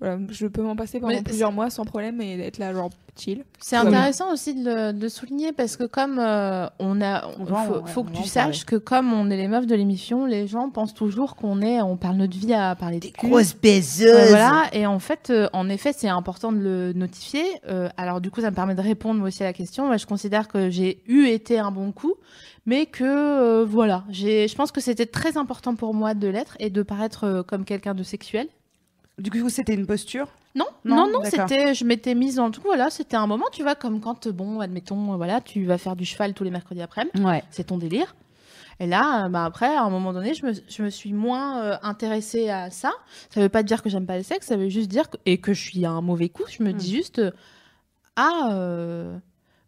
Voilà, je peux m'en passer pendant Mais plusieurs mois sans problème et être là, genre, chill. C'est bien. intéressant aussi de le, de souligner parce que comme euh, on a, On faut, ouais, faut on que tu saches que comme on est les meufs de l'émission, les gens pensent toujours qu'on est, on parle notre vie à parler de cul. baiseuses. Euh, voilà, et en fait, euh, en effet, c'est important de le notifier. Euh, alors, du coup, ça me permet de répondre moi aussi à la question. Moi, je considère que j'ai eu été un bon coup, mais que euh, voilà, j'ai, je pense que c'était très important pour moi de l'être et de paraître euh, comme quelqu'un de sexuel. Du coup, c'était une posture. Non, Non, non, c'était, je m'étais mise le tout. Voilà, c'était un moment, tu vois, comme quand, euh, bon, admettons, euh, voilà, tu vas faire du cheval tous les mercredis après-midi Ouais. c'est ton délire. Et là, euh, bah après, à un moment donné, je me, je me suis moins euh, intéressée à ça. Ça veut pas dire que j'aime pas le sexe, ça veut juste dire que, et que je suis un mauvais coup. Je me dis juste, euh, ah, euh,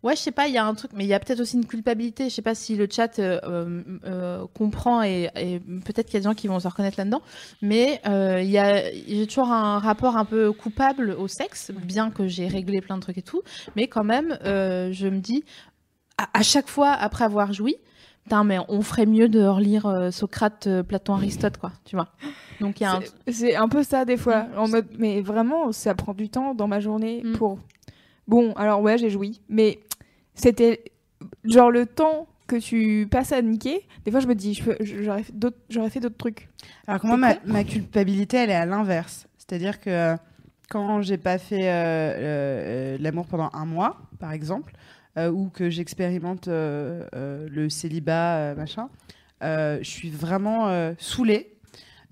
ouais, je sais pas, il y a un truc, mais il y a peut-être aussi une culpabilité. Je sais pas si le chat euh, euh, euh, comprend et, et peut-être qu'il y a des gens qui vont se reconnaître là-dedans. Mais il y a, j'ai toujours un rapport un peu coupable au sexe, bien que j'ai réglé plein de trucs et tout. Mais quand même, je me dis, à, à chaque fois après avoir joui, putain, mais on ferait mieux de relire euh, Socrate, euh, Platon, Aristote, quoi, tu vois. Donc il y a un... C'est- C'est un peu ça des fois. En mode, mais vraiment, ça prend du temps dans ma journée Mm. pour. Bon, alors ouais, j'ai joui, mais c'était genre le temps que tu passes à niquer. Des fois, je me dis, j'aurais fait d'autres, trucs. Alors que moi, ma, ma culpabilité, elle est à l'inverse. C'est-à-dire que euh, quand j'ai pas fait euh, euh, l'amour pendant un mois, par exemple, euh, ou que j'expérimente le célibat, machin, je suis vraiment saoulée.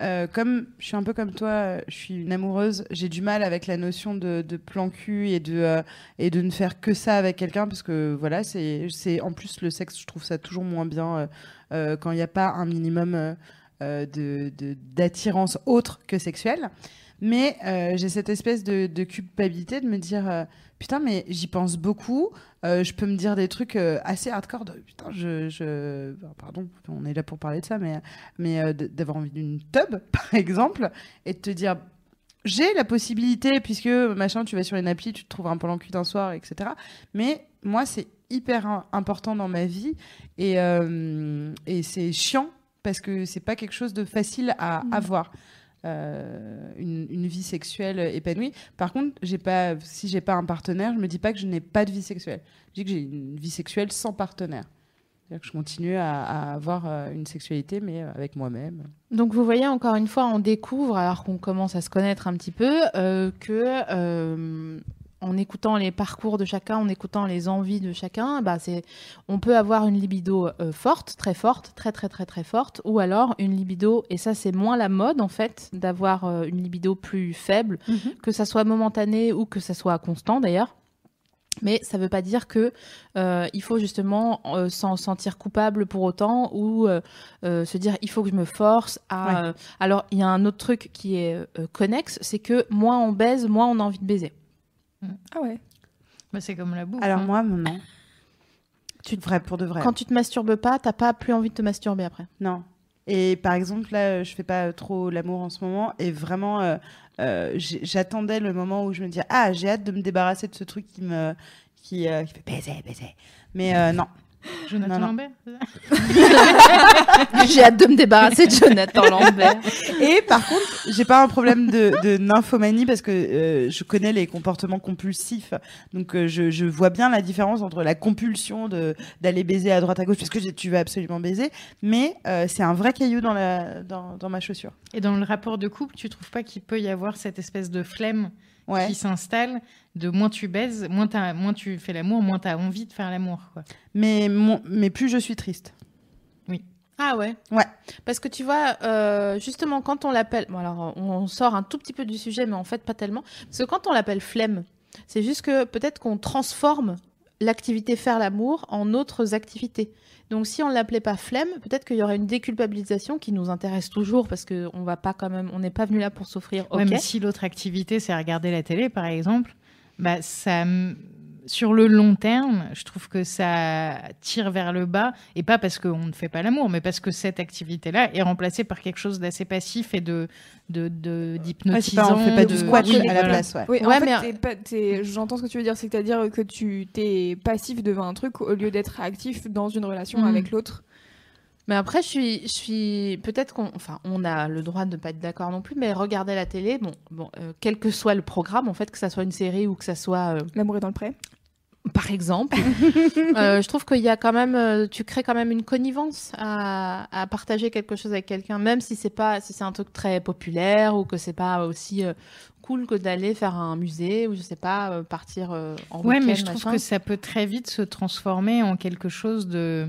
Euh, comme je suis un peu comme toi, euh, je suis une amoureuse, j'ai du mal avec la notion de, de plan cul et de, euh, et de ne faire que ça avec quelqu'un parce que voilà, c'est en plus le sexe, je trouve ça toujours moins bien euh, euh, quand il n'y a pas un minimum euh, euh, de de- d'attirance autre que sexuelle. Mais euh, j'ai cette espèce de, de culpabilité de me dire euh, putain, mais j'y pense beaucoup. euh, je peux me dire des trucs assez hardcore. De, putain, je, je... pardon, on est là pour parler de ça, mais mais d'avoir envie d'une tub, *laughs* par exemple, et de te dire j'ai la possibilité puisque machin, tu vas sur une appli, tu te trouves un plan cul d'un soir, etc. Mais moi, c'est hyper im- important dans ma vie et et c'est chiant parce que c'est pas quelque chose de facile à avoir. Euh, une, vie sexuelle épanouie. Par contre, j'ai pas, si j'ai pas un partenaire, je me dis pas que je n'ai pas de vie sexuelle. Je dis que j'ai une vie sexuelle sans partenaire. Que je continue à, avoir euh, une sexualité, mais euh, avec moi-même. Donc vous voyez, encore une fois, on découvre, alors qu'on commence à se connaître un petit peu, que en écoutant les parcours de chacun, en écoutant les envies de chacun, bah c'est, on peut avoir une libido euh, forte, très forte, très très très très forte, ou alors une libido, et ça c'est moins la mode en fait, d'avoir euh, une libido plus faible, que ça soit momentané ou que ça soit constant d'ailleurs. Mais ça ne veut pas dire que euh, il faut justement euh, s'en sentir coupable pour autant ou euh, se dire il faut que je me force à. Ouais. alors il y a un autre truc qui est euh, connexe, c'est que moins on baise, moins on a envie de baiser. Ah ouais. Bah, c'est comme la bouffe. Alors hein. moi, non. Tu- Vrai, pour de vrai. Quand tu te masturbes pas, t'as pas plus envie de te masturber après. Non. Et par exemple, là, je fais pas trop l'amour en ce moment. Et vraiment, euh, euh, j'attendais le moment où je me disais Ah, j'ai hâte de me débarrasser de ce truc qui me. qui, euh, qui fait baiser, baiser. Mais euh, non. Jonathan Non, non. Lambert *laughs* J'ai hâte de me débarrasser de Jonathan *laughs* Lambert. Et par contre, j'ai pas un problème de, de nymphomanie parce que euh, je connais les comportements compulsifs. Donc euh, je, je vois bien la différence entre la compulsion de d'aller baiser à droite à gauche parce que tu veux absolument baiser, mais euh, c'est un vrai caillou dans la dans, dans ma chaussure. Et dans le rapport de couple, tu trouves pas qu'il peut y avoir cette espèce de flemme Ouais. qui s'installe de moins tu baises, moins, tu fais l'amour, moins tu as envie de faire l'amour. quoi. Mais mon, mais plus je suis triste. Ah ouais? Ouais. Parce que tu vois, euh, justement, quand on l'appelle. Bon, alors, on, on sort un tout petit peu du sujet, mais en fait, pas tellement. Parce que quand on l'appelle flemme, c'est juste que peut-être qu'on transforme l'activité faire l'amour en autres activités. Donc, si on l'appelait pas flemme, peut-être qu'il y aurait une déculpabilisation qui nous intéresse toujours parce qu'on va pas quand même, on n'est pas venu là pour s'offrir. Ouais, Ok. mais si l'autre activité, c'est regarder la télé, par exemple, bah, ça, sur le long terme, je trouve que ça tire vers le bas, et pas parce qu'on ne fait pas l'amour, mais parce que cette activité-là est remplacée par quelque chose d'assez passif et de de- de- d'hypnotisant. pas, on fait pas du de- squat oui, à la voilà. place, ouais. Oui, Ouais, en fait, mais- t'es pas- t'es- j'entends ce que tu veux dire, c'est-à-dire que tu t'es passif devant un truc au lieu d'être actif dans une relation Mhm. avec l'autre. Mais après, je suis, je suis peut-être qu'on, enfin, on a le droit de ne pas être d'accord non plus, mais regarder la télé, bon, bon, euh, quel que soit le programme, en fait, que ça soit une série ou que ça soit, euh, L'amour est dans le pré. par exemple, *laughs* euh, je trouve qu'il y a quand même, euh, tu crées quand même une connivence à, à partager quelque chose avec quelqu'un, même si c'est pas, si c'est un truc très populaire ou que c'est pas aussi euh, cool que d'aller faire un musée ou je sais pas euh, partir euh, en Ouais, mais week-end, je trouve machin. que ça peut très vite se transformer en quelque chose de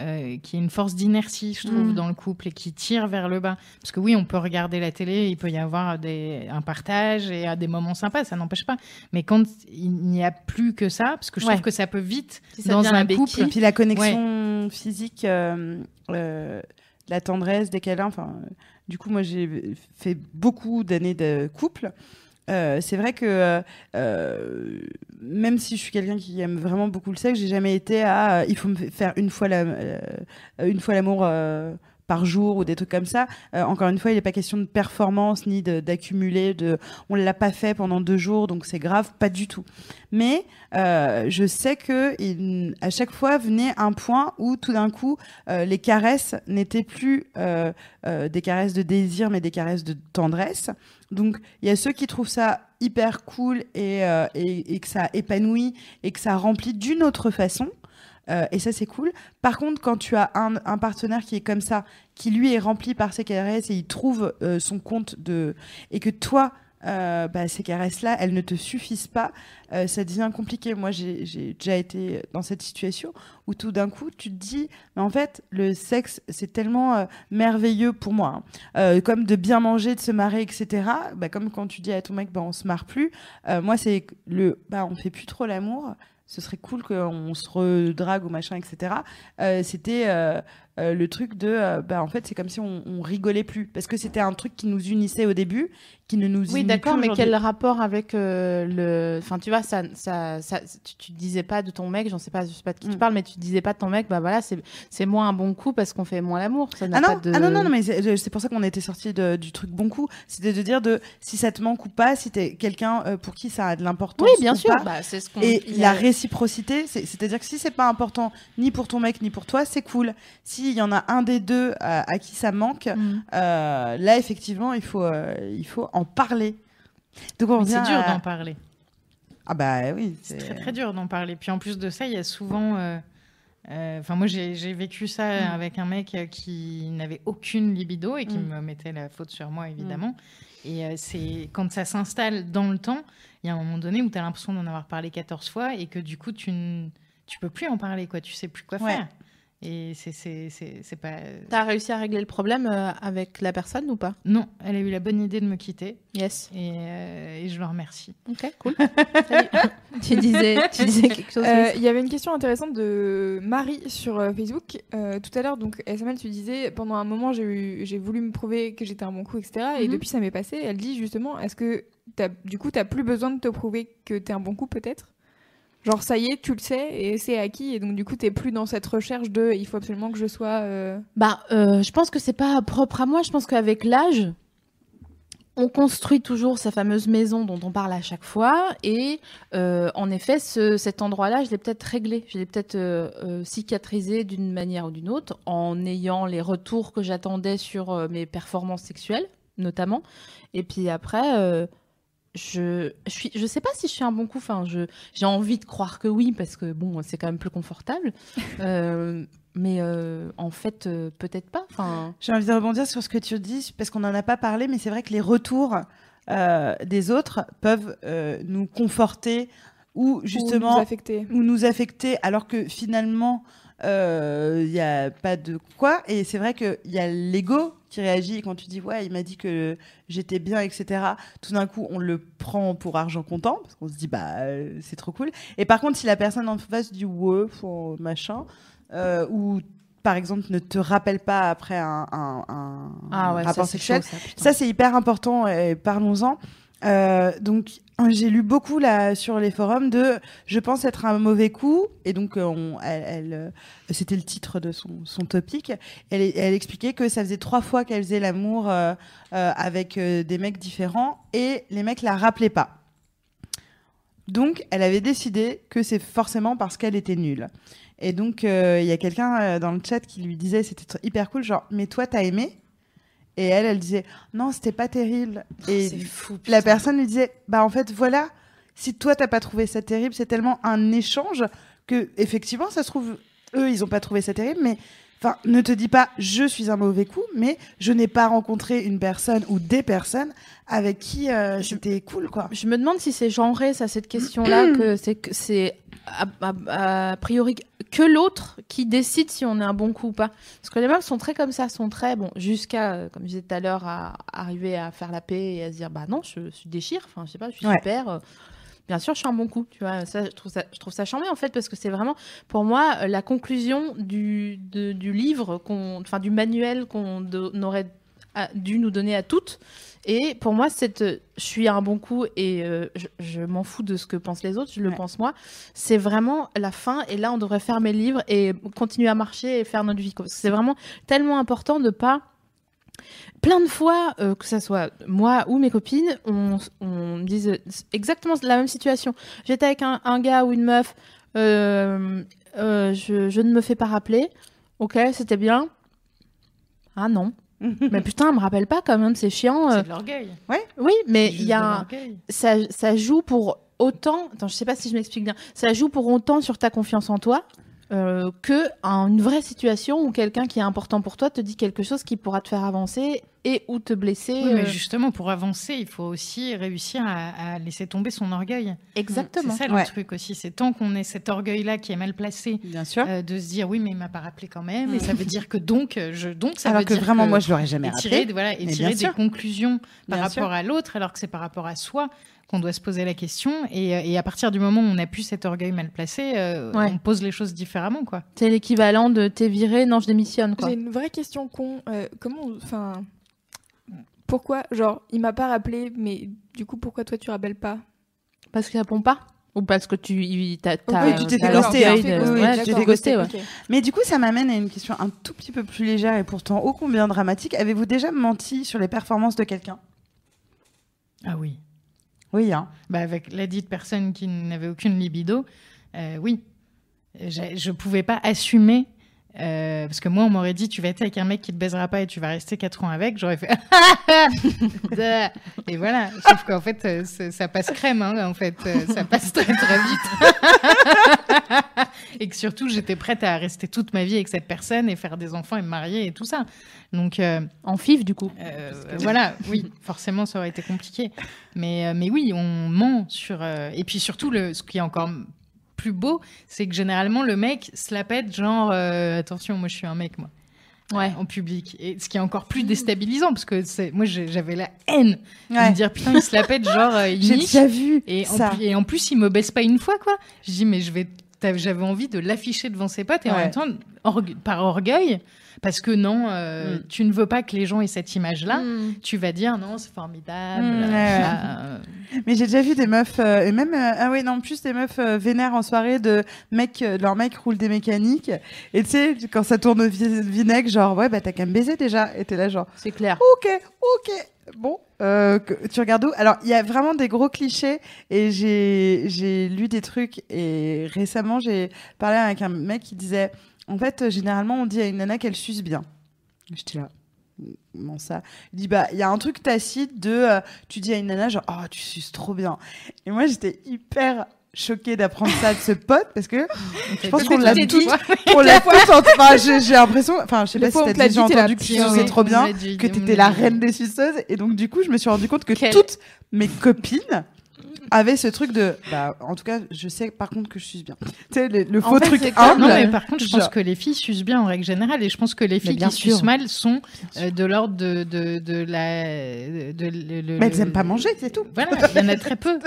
Euh, qui est une force d'inertie, je trouve, Mm. dans le couple et qui tire vers le bas. Parce que oui, on peut regarder la télé, il peut y avoir des, un partage et euh, des moments sympas, ça n'empêche pas. Mais quand il n'y a plus que ça, parce que je Ouais. trouve que ça peut vite, Si ça dans un béquille. couple, Et puis la connexion physique, euh, euh, la tendresse des câlins. Enfin, euh, du coup, moi, j'ai fait beaucoup d'années de couple. Euh, c'est vrai que euh, euh, même si je suis quelqu'un qui aime vraiment beaucoup le sexe, j'ai jamais été à il faut me faire une fois l'amour par jour ou des trucs comme ça. Euh, encore une fois, il n'est pas question de performance ni de- d'accumuler. De, on l'a pas fait pendant deux jours, donc c'est grave, pas du tout. Mais euh, je sais que à chaque fois venait un point où tout d'un coup euh, les caresses n'étaient plus des caresses de désir, mais des caresses de tendresse. Donc il y a ceux qui trouvent ça hyper cool et, et que ça épanouit et que ça remplit d'une autre façon. Euh, et ça, c'est cool. Par contre, quand tu as un, partenaire qui est comme ça, qui lui est rempli par ses caresses et il trouve euh, son compte de. et que toi, euh, bah, ces caresses-là, elles ne te suffisent pas, ça devient compliqué. Moi, j'ai déjà été dans cette situation où tout d'un coup, tu te dis, mais en fait, le sexe, c'est tellement merveilleux pour moi. hein. Comme de bien manger, de se marrer, etc. Bah, comme quand tu dis à ton mec, bah, on se marre plus. Moi, c'est le, bah, on fait plus trop l'amour. Ce serait cool qu'on se redrague ou machin, etc. Euh, c'était euh, euh, le truc de, euh, bah, en fait, c'est comme si on, on rigolait plus. Parce que c'était un truc qui nous unissait au début, qui ne nous Oui, d'accord, mais quel rapport avec euh, le. Enfin, tu vois, ça, ça, ça, tu, tu disais pas de ton mec, j'en sais pas, je sais pas de qui tu Mm. parles, mais tu disais pas de ton mec, bah voilà, c'est moins un bon coup parce qu'on fait moins l'amour. Ça Ah non, pas de. ah non, non, non, mais c'est pour ça qu'on était sorti du truc bon coup. C'était de dire de si ça te manque ou pas, si t'es quelqu'un euh, pour qui ça a de l'importance. Oui, bien ou sûr. pas. Bah, ce. Et la réciprocité, c'est- c'est-à-dire que si c'est pas important ni pour ton mec ni pour toi, c'est cool. S'il y en a un des deux à, à qui ça manque, Mm. euh, là effectivement il faut euh, il faut en parler. Donc on mais c'est dur à- d'en parler. Ah bah oui. C'est très très dur d'en parler. Puis en plus de ça, il y a souvent euh, Euh, Enfin, moi, j'ai vécu ça Mm. avec un mec euh, qui n'avait aucune libido et qui Mm. me mettait la faute sur moi, évidemment. Et euh, c'est quand ça s'installe dans le temps, il y a un moment donné où tu as l'impression d'en avoir parlé 14 fois et que du coup, tu ne tu peux plus en parler, quoi. Tu sais plus quoi Ouais. faire. Et c'est- pas. T'as réussi à régler le problème euh, avec la personne ou pas? Non, elle a eu la bonne idée de me quitter Yes. et, euh, et je le remercie. Ok, cool. *laughs* *laughs* Tu, disais, tu disais quelque chose Euh, Il y avait une question intéressante de Marie sur euh, Facebook. Euh, tout à l'heure, donc SML, tu disais pendant un moment, j'ai voulu me prouver que j'étais un bon coup, etc. Et Mhm. depuis, ça m'est passé. Elle dit justement, est-ce que du coup, t'as plus besoin de te prouver que t'es un bon coup, peut-être? Genre, ça y est, tu le sais et c'est acquis. Et donc, du coup, t'es plus dans cette recherche de il faut absolument que je sois. euh, Bah, euh, je pense que c'est pas propre à moi. Je pense qu'avec l'âge, on construit toujours sa fameuse maison dont on parle à chaque fois. Et euh, en effet, ce- cet endroit-là, je l'ai peut-être réglé. Je l'ai peut-être cicatrisé d'une manière ou d'une autre en ayant les retours que j'attendais sur mes performances sexuelles, notamment. Et puis après. Je, je suis, je sais pas si je suis un bon coup. Enfin, je, j'ai envie de croire que oui parce que bon, c'est quand même plus confortable. *laughs* Euh, mais euh, en fait, euh, peut-être pas. Enfin, J'ai envie de rebondir sur ce que tu dis, parce qu'on n'en a pas parlé, mais c'est vrai que les retours euh, des autres peuvent euh, nous conforter ou ou justement nous affecter. ou nous affecter, alors que finalement, il n'y a pas de quoi. Et c'est vrai qu'il y a l'ego qui réagit quand tu dis, ouais, il m'a dit que j'étais bien, etc. Tout d'un coup, on le prend pour argent comptant, parce qu'on se dit, bah, euh, c'est trop cool. Et par contre, si la personne en face dit, ouais, machin, euh, ou par exemple, ne te rappelle pas après un, un- un ah ouais, rapport ça, sexuel, chaud, ça, ça, c'est hyper important et parlons-en. Euh, donc, euh, j'ai lu beaucoup là sur les forums de je pense être un mauvais coup et donc euh, elle, euh, c'était le titre de son, son topic. Elle, expliquait que ça faisait trois fois qu'elle faisait l'amour avec des mecs différents et les mecs la rappelaient pas. Donc, elle avait décidé que c'est forcément parce qu'elle était nulle. Et donc, il y a quelqu'un dans le chat qui lui disait, c'était hyper cool, genre, mais toi, t'as aimé? Et elle, elle disait, non, c'était pas terrible. Et c'est fou. la personne lui disait, bah en fait, voilà, si toi, t'as pas trouvé ça terrible, c'est tellement un échange que, effectivement, ça se trouve, eux, ils ont pas trouvé ça terrible, mais Enfin, ne te dis pas je suis un mauvais coup, mais je n'ai pas rencontré une personne ou des personnes avec qui euh, c'était cool, quoi. Je me demande si c'est genré, ça, cette question-là, *clears throat* que c'est que c'est a, a- a priori que l'autre qui décide si on est un bon coup ou pas. Parce que les meufs sont très comme ça, sont très bon, jusqu'à, euh, comme je disais tout à l'heure, à arriver à faire la paix et à se dire bah non, je, je déchire, enfin je sais pas, je suis Ouais. super. euh, Bien sûr, je suis un bon coup, tu vois. Ça, je trouve ça, je trouve ça charmant en fait parce que c'est vraiment, pour moi, euh, la conclusion du, de- du livre, qu'on, enfin du manuel qu'on aurait dû nous donner à toutes. Et pour moi, cette, euh, je suis un bon coup et euh, je, je m'en fous de ce que pensent les autres, je le Ouais. pense moi. C'est vraiment la fin et là, on devrait fermer le livre et continuer à marcher et faire notre vie. C'est vraiment tellement important de pas. Plein de fois, euh, que ce soit moi ou mes copines, on, on me dise exactement la même situation. J'étais avec un, un gars ou une meuf, euh, euh, je, je ne me fais pas rappeler. Ok, c'était bien. Ah non. *laughs* mais putain, me rappelle pas quand même, c'est chiant. C'est de l'orgueil. Oui, mais il y a un- ça joue pour autant. Attends, je sais pas si je m'explique bien. Ça joue pour autant sur ta confiance en toi euh, que en une vraie situation où quelqu'un qui est important pour toi te dit quelque chose qui pourra te faire avancer et ou te blesser. Oui, mais euh, justement, pour avancer, il faut aussi réussir à, à laisser tomber son orgueil. Exactement. C'est ça le Ouais. truc aussi. C'est tant qu'on ait cet orgueil-là qui est mal placé, Bien sûr. euh, de se dire oui, mais il m'a pas rappelé quand même, et ça veut dire que donc, je, donc ça Alors veut que dire vraiment, que- moi, je l'aurais jamais et rappelé. tirer, voilà, et tirer des sûr. conclusions par Bien rapport sûr. à l'autre, alors que c'est par rapport à soi qu'on doit se poser la question. Et, euh, et à partir du moment où on n'a plus cet orgueil mal placé, euh, Ouais. on pose les choses différemment, quoi. C'est l'équivalent de t'es viré, non, je démissionne. Quoi. J'ai une vraie question con. Euh, comment, enfin, pourquoi, genre, il m'a pas rappelé, mais du coup, pourquoi toi tu rappelles pas? Parce qu'il répond pas? Ou parce que tu t'as, Oui, tu t'es l'orgueil hein. Oui, ouais, ghosté, ouais. Mais du coup, ça m'amène à une question un tout petit peu plus légère et pourtant ô combien dramatique. Avez-vous déjà menti sur les performances de quelqu'un? Ah oui. Oui, hein. Bah, avec la dite personne qui n'avait aucune libido, euh, oui. Je pouvais pas assumer. euh, parce que moi, on m'aurait dit, tu vas être avec un mec qui te baisera pas et tu vas rester 4 ans avec. J'aurais fait. *laughs* et voilà. Sauf qu'en fait, euh, ça passe crème, hein, en fait. Ça passe très, très vite. *laughs* et que surtout j'étais prête à rester toute ma vie avec cette personne et faire des enfants et me marier et tout ça. Donc euh, En fif, du coup. euh, voilà, *laughs* oui, forcément ça aurait été compliqué. Mais, euh, mais oui, on ment sur. et puis surtout, le, ce qui est encore plus beau, c'est que généralement le mec se la pète, genre attention, moi je suis un mec, moi. Ouais. En public. Et ce qui est encore plus déstabilisant, parce que c'est- moi j'avais la haine de Ouais. me dire putain, il se la pète, genre euh, il *laughs* J'ai déjà vu Et en, ça. plus, et en plus, il me baisse pas une fois, quoi. Je dis, mais je vais. J'avais envie de l'afficher devant ses potes et en même temps, orgue- par orgueil, parce que non, euh, Mm. tu ne veux pas que les gens aient cette image-là, Mm. tu vas dire non, c'est formidable. Mm, ouais, euh, Mais j'ai déjà vu des meufs, euh, et même, ah oui, non, plus des meufs vénères en soirée de mecs, euh, leur mec roule des mécaniques. Et tu sais, quand ça tourne au vi- vinaigre, genre, ouais, bah t'as qu'à me baiser déjà. Et t'es là, genre, C'est clair. ok, ok. Bon, euh, tu regardes où? Alors, il y a vraiment des gros clichés et j'ai j'ai lu des trucs et récemment, j'ai parlé avec un mec qui disait en fait, euh, généralement, on dit à une nana qu'elle suce bien. J'étais là. Comment ça? Il dit bah il y a un truc tacite de euh, tu dis à une nana genre oh tu suces trop bien. Et moi j'étais hyper choquée d'apprendre ça de ce pote parce que *laughs* je pense qu'on l'a dit. on l'a entendu. Enfin, j'ai j'ai l'impression enfin je sais pas si t'as déjà entendu que tu suçais ouais. trop bien que t'étais l'a reine des suceuses et donc du coup je me suis rendu compte que toutes mes copines avaient ce truc de bah en tout cas je sais par contre que je suce bien tu sais le, le faux fait, truc humble Non, mais par contre, je pense genre- que les filles sucent bien en règle générale, et je pense que les filles bien qui sûr. sucent mal sont euh, de l'ordre de, de, de la. De, le- le- mais elles le- aiment pas manger c'est tout Voilà, il y en a très peu.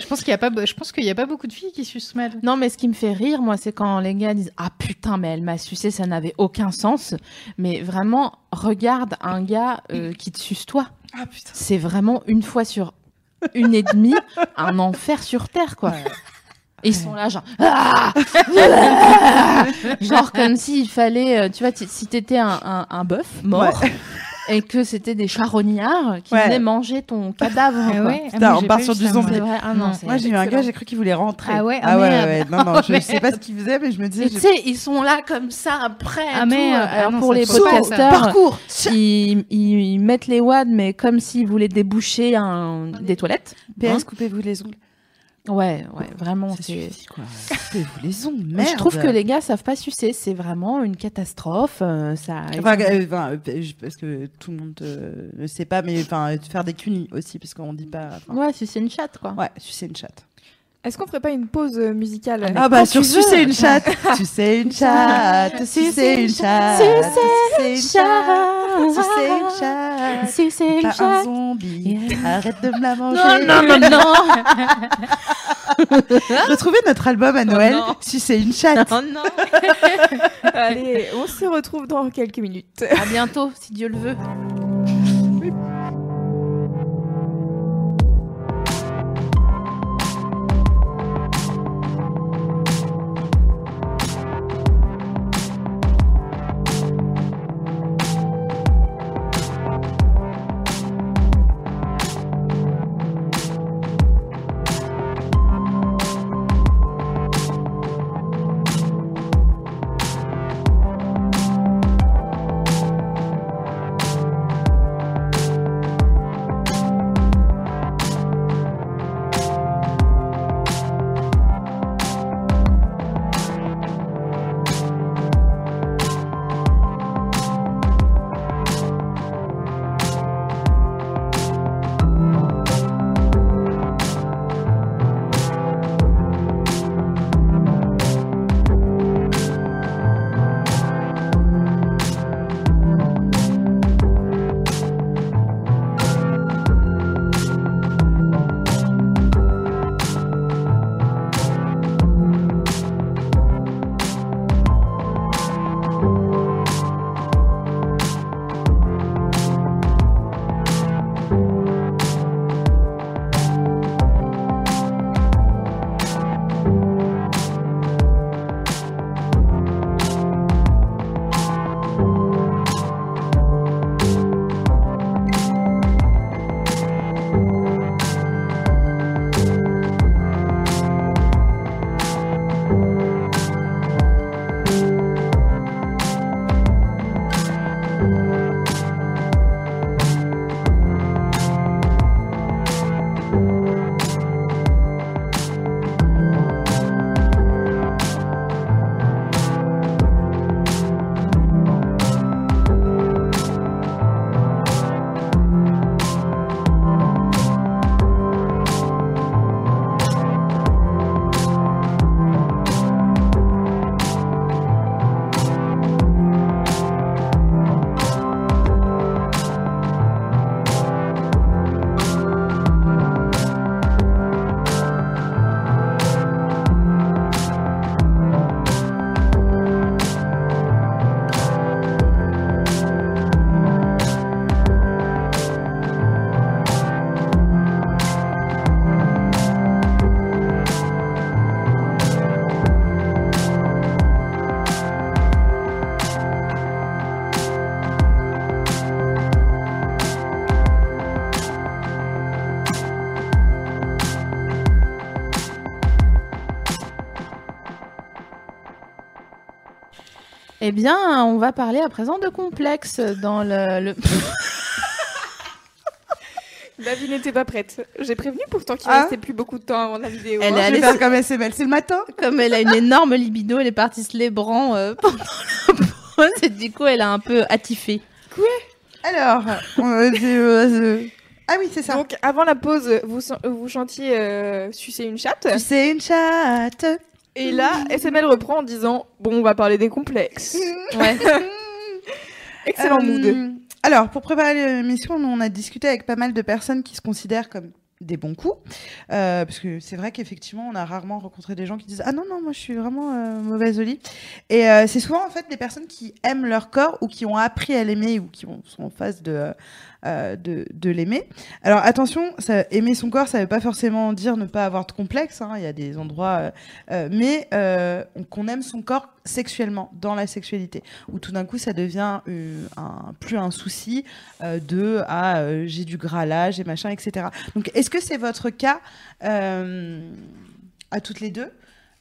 Je pense qu'il y a pas, je pense qu'il y a pas beaucoup de filles qui sucent mal. Non, mais ce qui me fait rire, moi, c'est quand les gars disent Ah putain, mais elle m'a sucé, ça n'avait aucun sens. Mais vraiment, regarde un gars euh, qui te suce toi. ah putain C'est vraiment une fois sur une et demie, un enfer sur terre, quoi. Et Ils sont là, genre, Ah *laughs* genre comme s'il fallait, euh, tu vois, si t'étais un, un, un bœuf mort et que c'était des charognards qui Ouais. venaient manger ton cadavre. Ah quoi. ouais, ah, Putain, moi, on part sur du zombie. moi. C'est vrai, ah non, moi j'ai eu un gars j'ai cru qu'il voulait rentrer Ah ouais, ah ah ouais, ouais. non non *laughs* je Mais- sais pas ce qu'il faisait mais je me disais je- tu sais, ils sont là comme ça après. Ah, tout. merde. Alors Ah non, pour les podcasteurs, parcours ils, ils, ils mettent les wads, mais comme s'ils voulaient déboucher un, des toilettes. PS coupez-vous les ongles Ouais, ouais, vraiment. Ça c'est- suffit, quoi. les ongles merde Je trouve que les gars savent pas sucer, c'est vraiment une catastrophe. euh, ça. Enfin, euh, enfin, euh, parce que tout le monde euh, ne sait pas, mais enfin, faire des cunis aussi, parce qu'on dit pas. enfin, Ouais, sucer une chatte, quoi. Ouais, sucer une chatte. Est-ce qu'on ferait pas une pause musicale Ah bah sur *laughs* sucer une chatte, sucer une chatte, sucer une chatte, sucer une chatte, sucer une chatte. Sucer une Pas un zombie, arrête de me la manger. Non, non, non, non. *laughs* Retrouvez notre album à Noël, non. sucer une chatte. Oh non. *laughs* Allez, on se retrouve dans quelques minutes. À bientôt, si Dieu le veut. Eh bien, on va parler à présent de complexe dans le. le... *laughs* La vie n'était pas prête. J'ai prévenu pourtant qu'il Ah. restait plus beaucoup de temps avant la vidéo. Elle hein. est allée faire comme SML, c'est le matin. Comme elle a une énorme libido, elle est partie se lébrant euh, *laughs* pendant la pause et du coup, elle a un peu attifé. Alors, on va dire, euh, euh, ah oui, c'est ça. Donc avant la pause, vous, vous chantiez euh, Sucer une chatte. tu sais une chatte. Et là, SML reprend en disant Bon, on va parler des complexes. *laughs* Ouais. *laughs* Excellent Euh, mood. Alors, pour préparer l'émission, on a discuté avec pas mal de personnes qui se considèrent comme des bons coups. Euh, parce que c'est vrai qu'effectivement, on a rarement rencontré des gens qui disent Ah non, non, moi je suis vraiment euh, mauvaise au lit. Et euh, c'est souvent en fait des personnes qui aiment leur corps ou qui ont appris à l'aimer ou qui ont- sont en phase de, euh, de, l'aimer. Alors attention, aimer son corps, ça veut pas forcément dire ne pas avoir de complexe. hein. Il y a des endroits. euh, euh, mais on- qu'on aime son corps sexuellement, dans la sexualité. Où tout d'un coup, ça devient plus un souci de Ah, j'ai du gras là, j'ai machin, etc. Donc est-ce que c'est votre cas à toutes les deux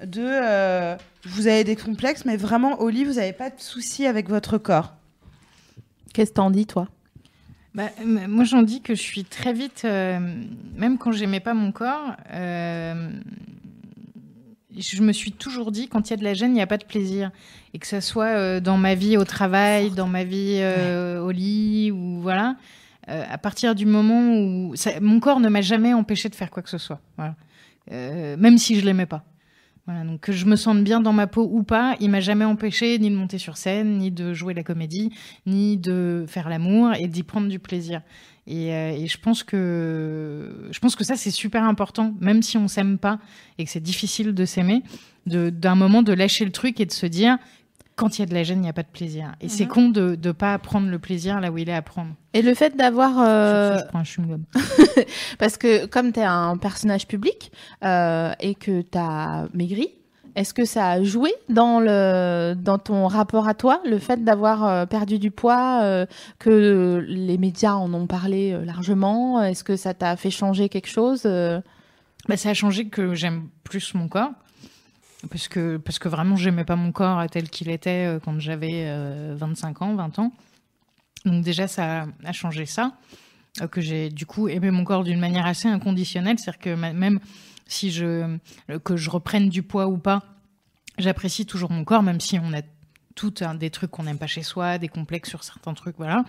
de vous avez des complexes, mais vraiment au lit, vous n'avez pas de soucis avec votre corps? Qu'est-ce que t'en dis, toi? Bah, moi, j'en dis que je suis très vite, euh, même quand j'aimais pas mon corps, euh, je me suis toujours dit quand il y a de la gêne, il n'y a pas de plaisir. Et que ce soit euh, dans ma vie au travail, dans ma vie au lit, ou voilà. à partir du moment où ça- mon corps ne m'a jamais empêché de faire quoi que ce soit, voilà. Même si je l'aimais pas. Donc que je me sente bien dans ma peau ou pas, il m'a jamais empêché ni de monter sur scène, ni de jouer la comédie, ni de faire l'amour et d'y prendre du plaisir. Et, euh, et je pense que je pense que ça c'est super important, même si on s'aime pas et que c'est difficile de s'aimer, d'un moment de lâcher le truc et de se dire quand il y a de la gêne, il n'y a pas de plaisir. Et c'est con de ne pas prendre le plaisir là où il est à prendre. Et le fait d'avoir. euh, Sur ce, je prends un chewing-gum. *laughs* Parce que comme tu es un personnage public euh, et que tu as maigri, est-ce que ça a joué dans, le, dans ton rapport à toi, le fait d'avoir euh, perdu du poids, euh, que les médias en ont parlé largement? Est-ce que ça t'a fait changer quelque chose Bah, ça a changé que j'aime plus mon corps. Parce que, parce que vraiment, j'aimais pas mon corps tel qu'il était euh, quand j'avais euh, 25 ans, 20 ans. Donc déjà, ça a- changé ça. Euh, que j'ai du coup aimé mon corps d'une manière assez inconditionnelle. C'est-à-dire que même si je, euh, que je reprenne du poids ou pas, j'apprécie toujours mon corps, même si on a tout un des trucs qu'on n'aime pas chez soi, des complexes sur certains trucs, voilà.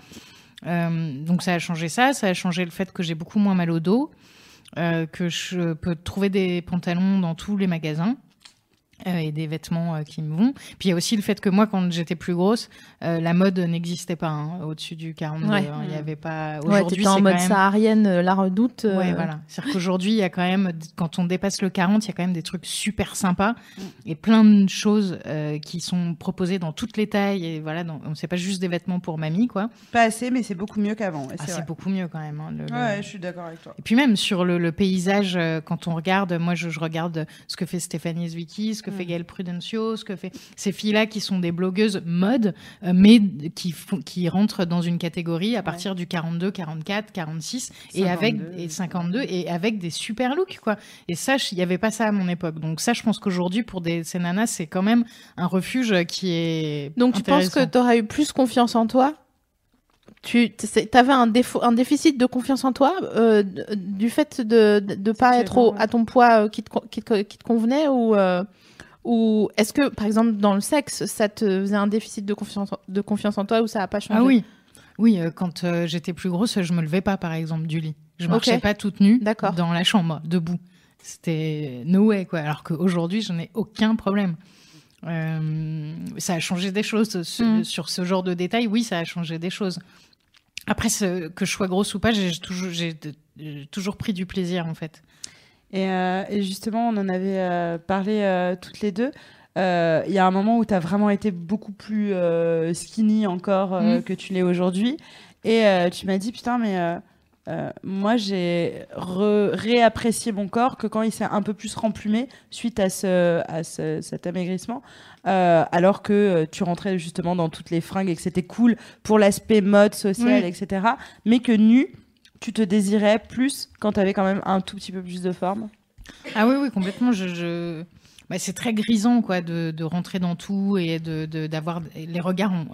Euh, donc ça a changé ça, ça a changé le fait que j'ai beaucoup moins mal au dos, euh, que je peux trouver des pantalons dans tous les magasins. Euh, et des vêtements euh, qui me vont. Puis il y a aussi le fait que moi, quand j'étais plus grosse, euh, la mode n'existait pas hein, au-dessus du 42. Ouais. hein. Il y avait pas. Ouais, Aujourd'hui, t'étais en mode quand même... saharienne, la redoute. euh, Ouais, voilà. C'est-à-dire qu'aujourd'hui, il y a quand même, quand on dépasse le 40, il y a quand même des trucs super sympas et plein de choses euh, qui sont proposées dans toutes les tailles. Et voilà, dans, on sait pas juste des vêtements pour mamie, quoi. Pas assez, mais c'est beaucoup mieux qu'avant. Ah, c'est beaucoup mieux quand même. hein, le- le- Ouais, je suis d'accord avec toi. Et puis même sur le, le paysage, quand on regarde, moi je, je regarde ce que fait Stéphanie Zwicky, ce que Mm. fait Gaëlle Prudencio, ce que fait ces filles-là qui sont des blogueuses mode, euh, mais qui, font- qui rentrent dans une catégorie à partir du 42, 44, 46 et avec 52. et 52 et avec des super looks quoi. Et ça, il n'y avait pas ça à mon époque. Donc ça, je pense qu'aujourd'hui pour des ces nanas, c'est quand même un refuge qui est Donc tu penses que tu aurais eu plus confiance en toi? Tu avais un, défaut, un déficit de confiance en toi euh, du fait de ne pas être au- à ton poids euh, qui, te, qui, te, qui te convenait ou, euh, ou est-ce que par exemple dans le sexe ça te faisait un déficit de confiance, en- de confiance en toi ou ça n'a pas changé? Ah oui, oui. euh, quand euh, j'étais plus grosse, je me levais pas, par exemple, du lit. Je marchais pas toute nue dans la chambre, debout. C'était no way, quoi. Alors qu'aujourd'hui, je n'ai aucun problème. Euh, ça a changé des choses sur, Mm. sur ce genre de détails. Oui, ça a changé des choses. Après, ce- que je sois grosse ou pas, toujours, j'ai toujours pris du plaisir, en fait. Et, euh, et justement, on en avait euh, parlé euh, toutes les deux. Euh, Il y a un moment où tu as vraiment été beaucoup plus euh, skinny encore euh, Mm. que tu l'es aujourd'hui. Et tu m'as dit, putain, mais moi, j'ai réapprécié mon corps que quand il s'est un peu plus remplumé suite à, ce, à ce- cet amaigrissement. Alors que tu rentrais justement dans toutes les fringues et que c'était cool pour l'aspect mode, social, Oui. etc. Mais que nu, tu te désirais plus quand tu avais quand même un tout petit peu plus de forme? Ah oui, oui, complètement. Je, je... Bah, c'est très grisant quoi de, de rentrer dans tout et de d'avoir les regards ont,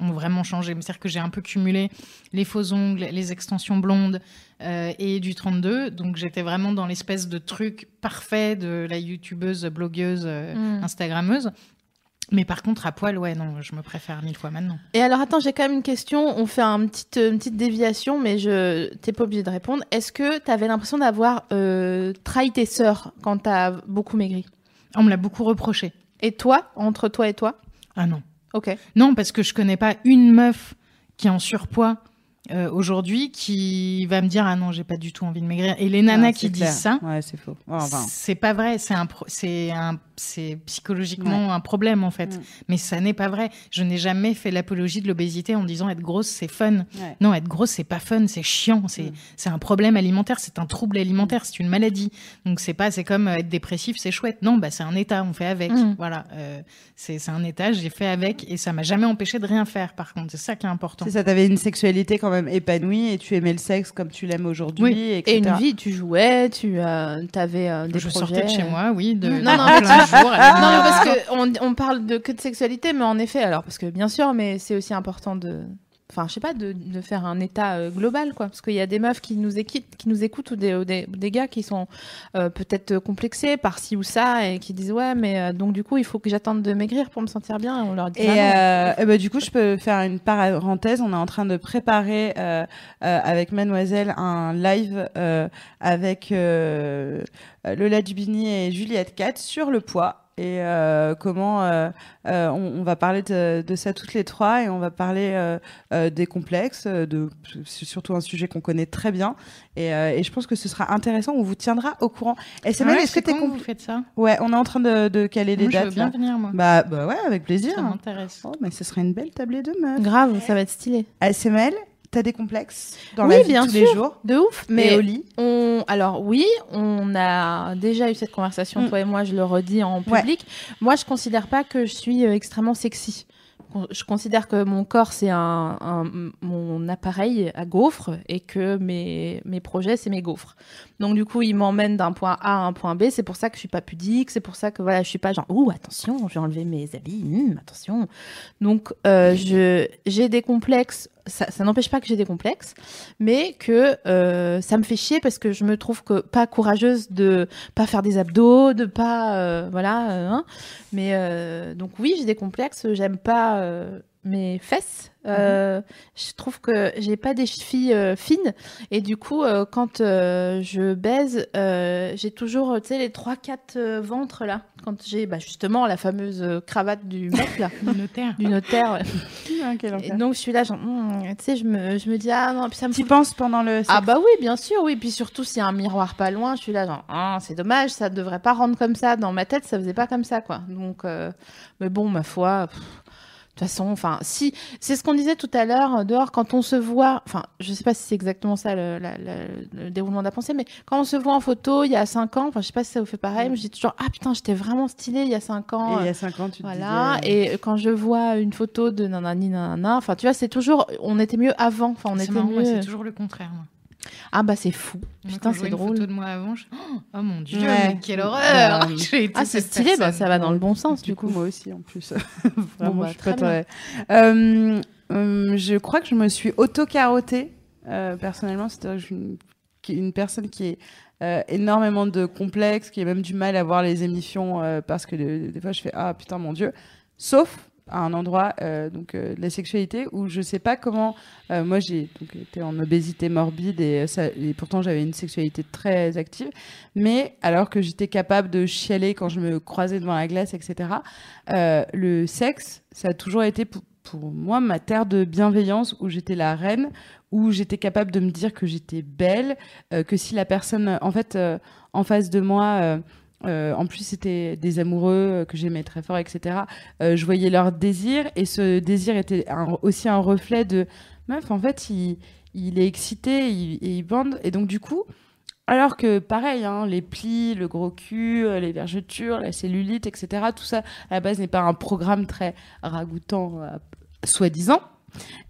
ont vraiment changé c'est-à-dire que j'ai un peu cumulé les faux ongles les extensions blondes euh, et du 32 donc j'étais vraiment dans l'espèce de truc parfait de la youtubeuse blogueuse euh, Mm. instagrammeuse mais par contre à poil ouais non je me préfère mille fois maintenant Et alors, attends, j'ai quand même une question. On fait un petit, une petite déviation, mais je t'es pas obligé de répondre. Est-ce que tu avais l'impression d'avoir euh, trahi tes sœurs quand t'as beaucoup maigri? On me l'a beaucoup reproché Et toi, entre toi et toi? Ah non Ok. Non, parce que je connais pas une meuf qui est en surpoids euh, aujourd'hui qui va me dire ah non j'ai pas du tout envie de maigrir. Et les nanas Ouais, qui disent ça, Ouais, c'est faux. Enfin, c'est pas vrai. C'est un, c'est un, c'est psychologiquement un problème en fait. Mm. Mais ça n'est pas vrai. Je n'ai jamais fait l'apologie de l'obésité en disant être grosse c'est fun. Non, être grosse c'est pas fun, c'est chiant. C'est, Mm. c'est un problème alimentaire, c'est un trouble alimentaire, c'est une maladie. Donc c'est pas, c'est comme euh, être dépressif, c'est chouette. Non, bah c'est un état, on fait avec. Mm. Voilà, euh, c'est, c'est un état, j'ai fait avec et ça m'a jamais empêché de rien faire. Par contre, c'est ça qui est important. C'est ça, t'avais une sexualité quand même épanouie et tu aimais le sexe comme tu l'aimes aujourd'hui, Oui. Et une vie, tu jouais, tu euh, avais euh, des je projets. sortais de chez moi, oui, de Non, non, parce que on, on parle de que de sexualité, mais en effet, alors parce que bien sûr, mais c'est aussi important de, enfin, je sais pas, de, de faire un état euh, global, quoi, parce qu'il y a des meufs qui nous écoutent, qui nous écoutent ou des, ou des, des gars qui sont euh, peut-être complexés par ci ou ça et qui disent ouais, mais euh, donc du coup, il faut que j'attende de maigrir pour me sentir bien. Et on leur dit Et, bah non. du coup, je peux faire une parenthèse. On est en train de préparer avec Mademoiselle un live avec Lola Dubini et Juliette Cat sur le poids. Et euh, comment euh, euh, on, on va parler de, de ça toutes les trois et on va parler euh, euh, des complexes, de c'est surtout un sujet qu'on connaît très bien. Et, euh, et je pense que ce sera intéressant. On vous tiendra au courant. SML, Ah ouais, est-ce que c'est t'es compl- vous faites ça Ouais, on est en train de, de caler les Moi, Je veux dates. bien là. venir, moi. Bah, bah ouais, avec plaisir. Ça m'intéresse. Oh, mais ce serait une belle tablée de meufs. grave, ça va être stylé. ASML, t'as des complexes dans Oui, la vie bien tous les sûr. jours De ouf, mais mais au lit On, alors oui, on a déjà eu cette conversation, Mm. toi et moi, je le redis en Ouais. public. Moi, je considère pas que je suis euh, extrêmement sexy. Je considère que mon corps, c'est un, un- mon appareil à gaufres et que mes, mes projets, c'est mes gaufres. Donc, du coup, il m'emmène d'un point A à un point B. C'est pour ça que je suis pas pudique. C'est pour ça que voilà, je suis pas genre, ouh, attention, je vais enlever mes habits. hum, attention. Donc, euh, je, j'ai des complexes. Ça, n'empêche pas que j'ai des complexes, mais que euh, ça me fait chier parce que je me trouve que pas courageuse de pas faire des abdos, de pas euh, voilà. euh, hein. Mais donc oui, j'ai des complexes. J'aime pas mes fesses. Euh, Je trouve que j'ai pas des chevilles euh, fines et du coup, euh, quand je baise, j'ai toujours tu sais les trois quatre ventres là. Quand j'ai bah, justement la fameuse cravate du *laughs* mec là, Le notaire. du notaire. *laughs* Ah, Et donc je suis là, genre, hmm, tu sais, je me, je me dis ah non, puis ça me fout penses pendant le sexe ah bah oui, bien sûr, oui. Puis surtout, s'il y a un miroir pas loin, je suis là, genre, ah, c'est dommage, ça devrait pas rendre comme ça. Dans ma tête, ça faisait pas comme ça, quoi. Donc, mais bon, ma foi, pff, de toute façon, enfin, si, c'est ce qu'on disait tout à l'heure, euh, dehors, quand on se voit, enfin, je sais pas si c'est exactement ça le, la- la- le déroulement de la pensée, mais quand on se voit en photo il y a 5 ans, enfin, je sais pas si ça vous fait pareil, mais je dis toujours, ah putain, j'étais vraiment stylée il y a 5 ans. Et il y euh, a 5 ans, tu te voilà, disais, euh, et quand je vois une photo de nanani nanana, enfin tu vois, c'est toujours, on était mieux avant, enfin on C'est était marrant, mieux. c'est toujours le contraire. Moi. Ah bah c'est fou. Moi, Putain, c'est vois une drôle. photo de moi avant, je... oh, oh mon dieu, Ouais. mais quelle horreur Euh, *laughs* J'ai été Ah c'est stylé, bah ça va dans le bon sens Du du coup, coup. moi aussi, en plus. *laughs* Vraiment, Bon, bah, je suis très pas Euh, euh, je crois que je me suis auto-carottée, euh, personnellement. C'est-à-dire que je suis une, une personne qui est euh, énormément de complexes, qui a même du mal à voir les émissions euh, parce que de- des fois, je fais Ah putain, mon Dieu. Sauf à un endroit, euh, donc euh, de la sexualité, où je sais pas comment. euh, moi, j'ai été en obésité morbide et, et pourtant j'avais une sexualité très active. Mais alors que j'étais capable de chialer quand je me croisais devant la glace, etc. le sexe, ça a toujours été pour, pour moi ma terre de bienveillance où j'étais la reine, où j'étais capable de me dire que j'étais belle, que si la personne, en fait, en face de moi. Euh, en plus, c'était des amoureux euh, que j'aimais très fort, etc. Euh, je voyais leur désir et ce désir était aussi un reflet de meuf. En fait, il, est excité il- et il bande. Et donc, du coup, alors que pareil, hein, les plis, le gros cul, les vergetures, la cellulite, etc. Tout ça, à la base, n'est pas un programme très ragoûtant, soi-disant.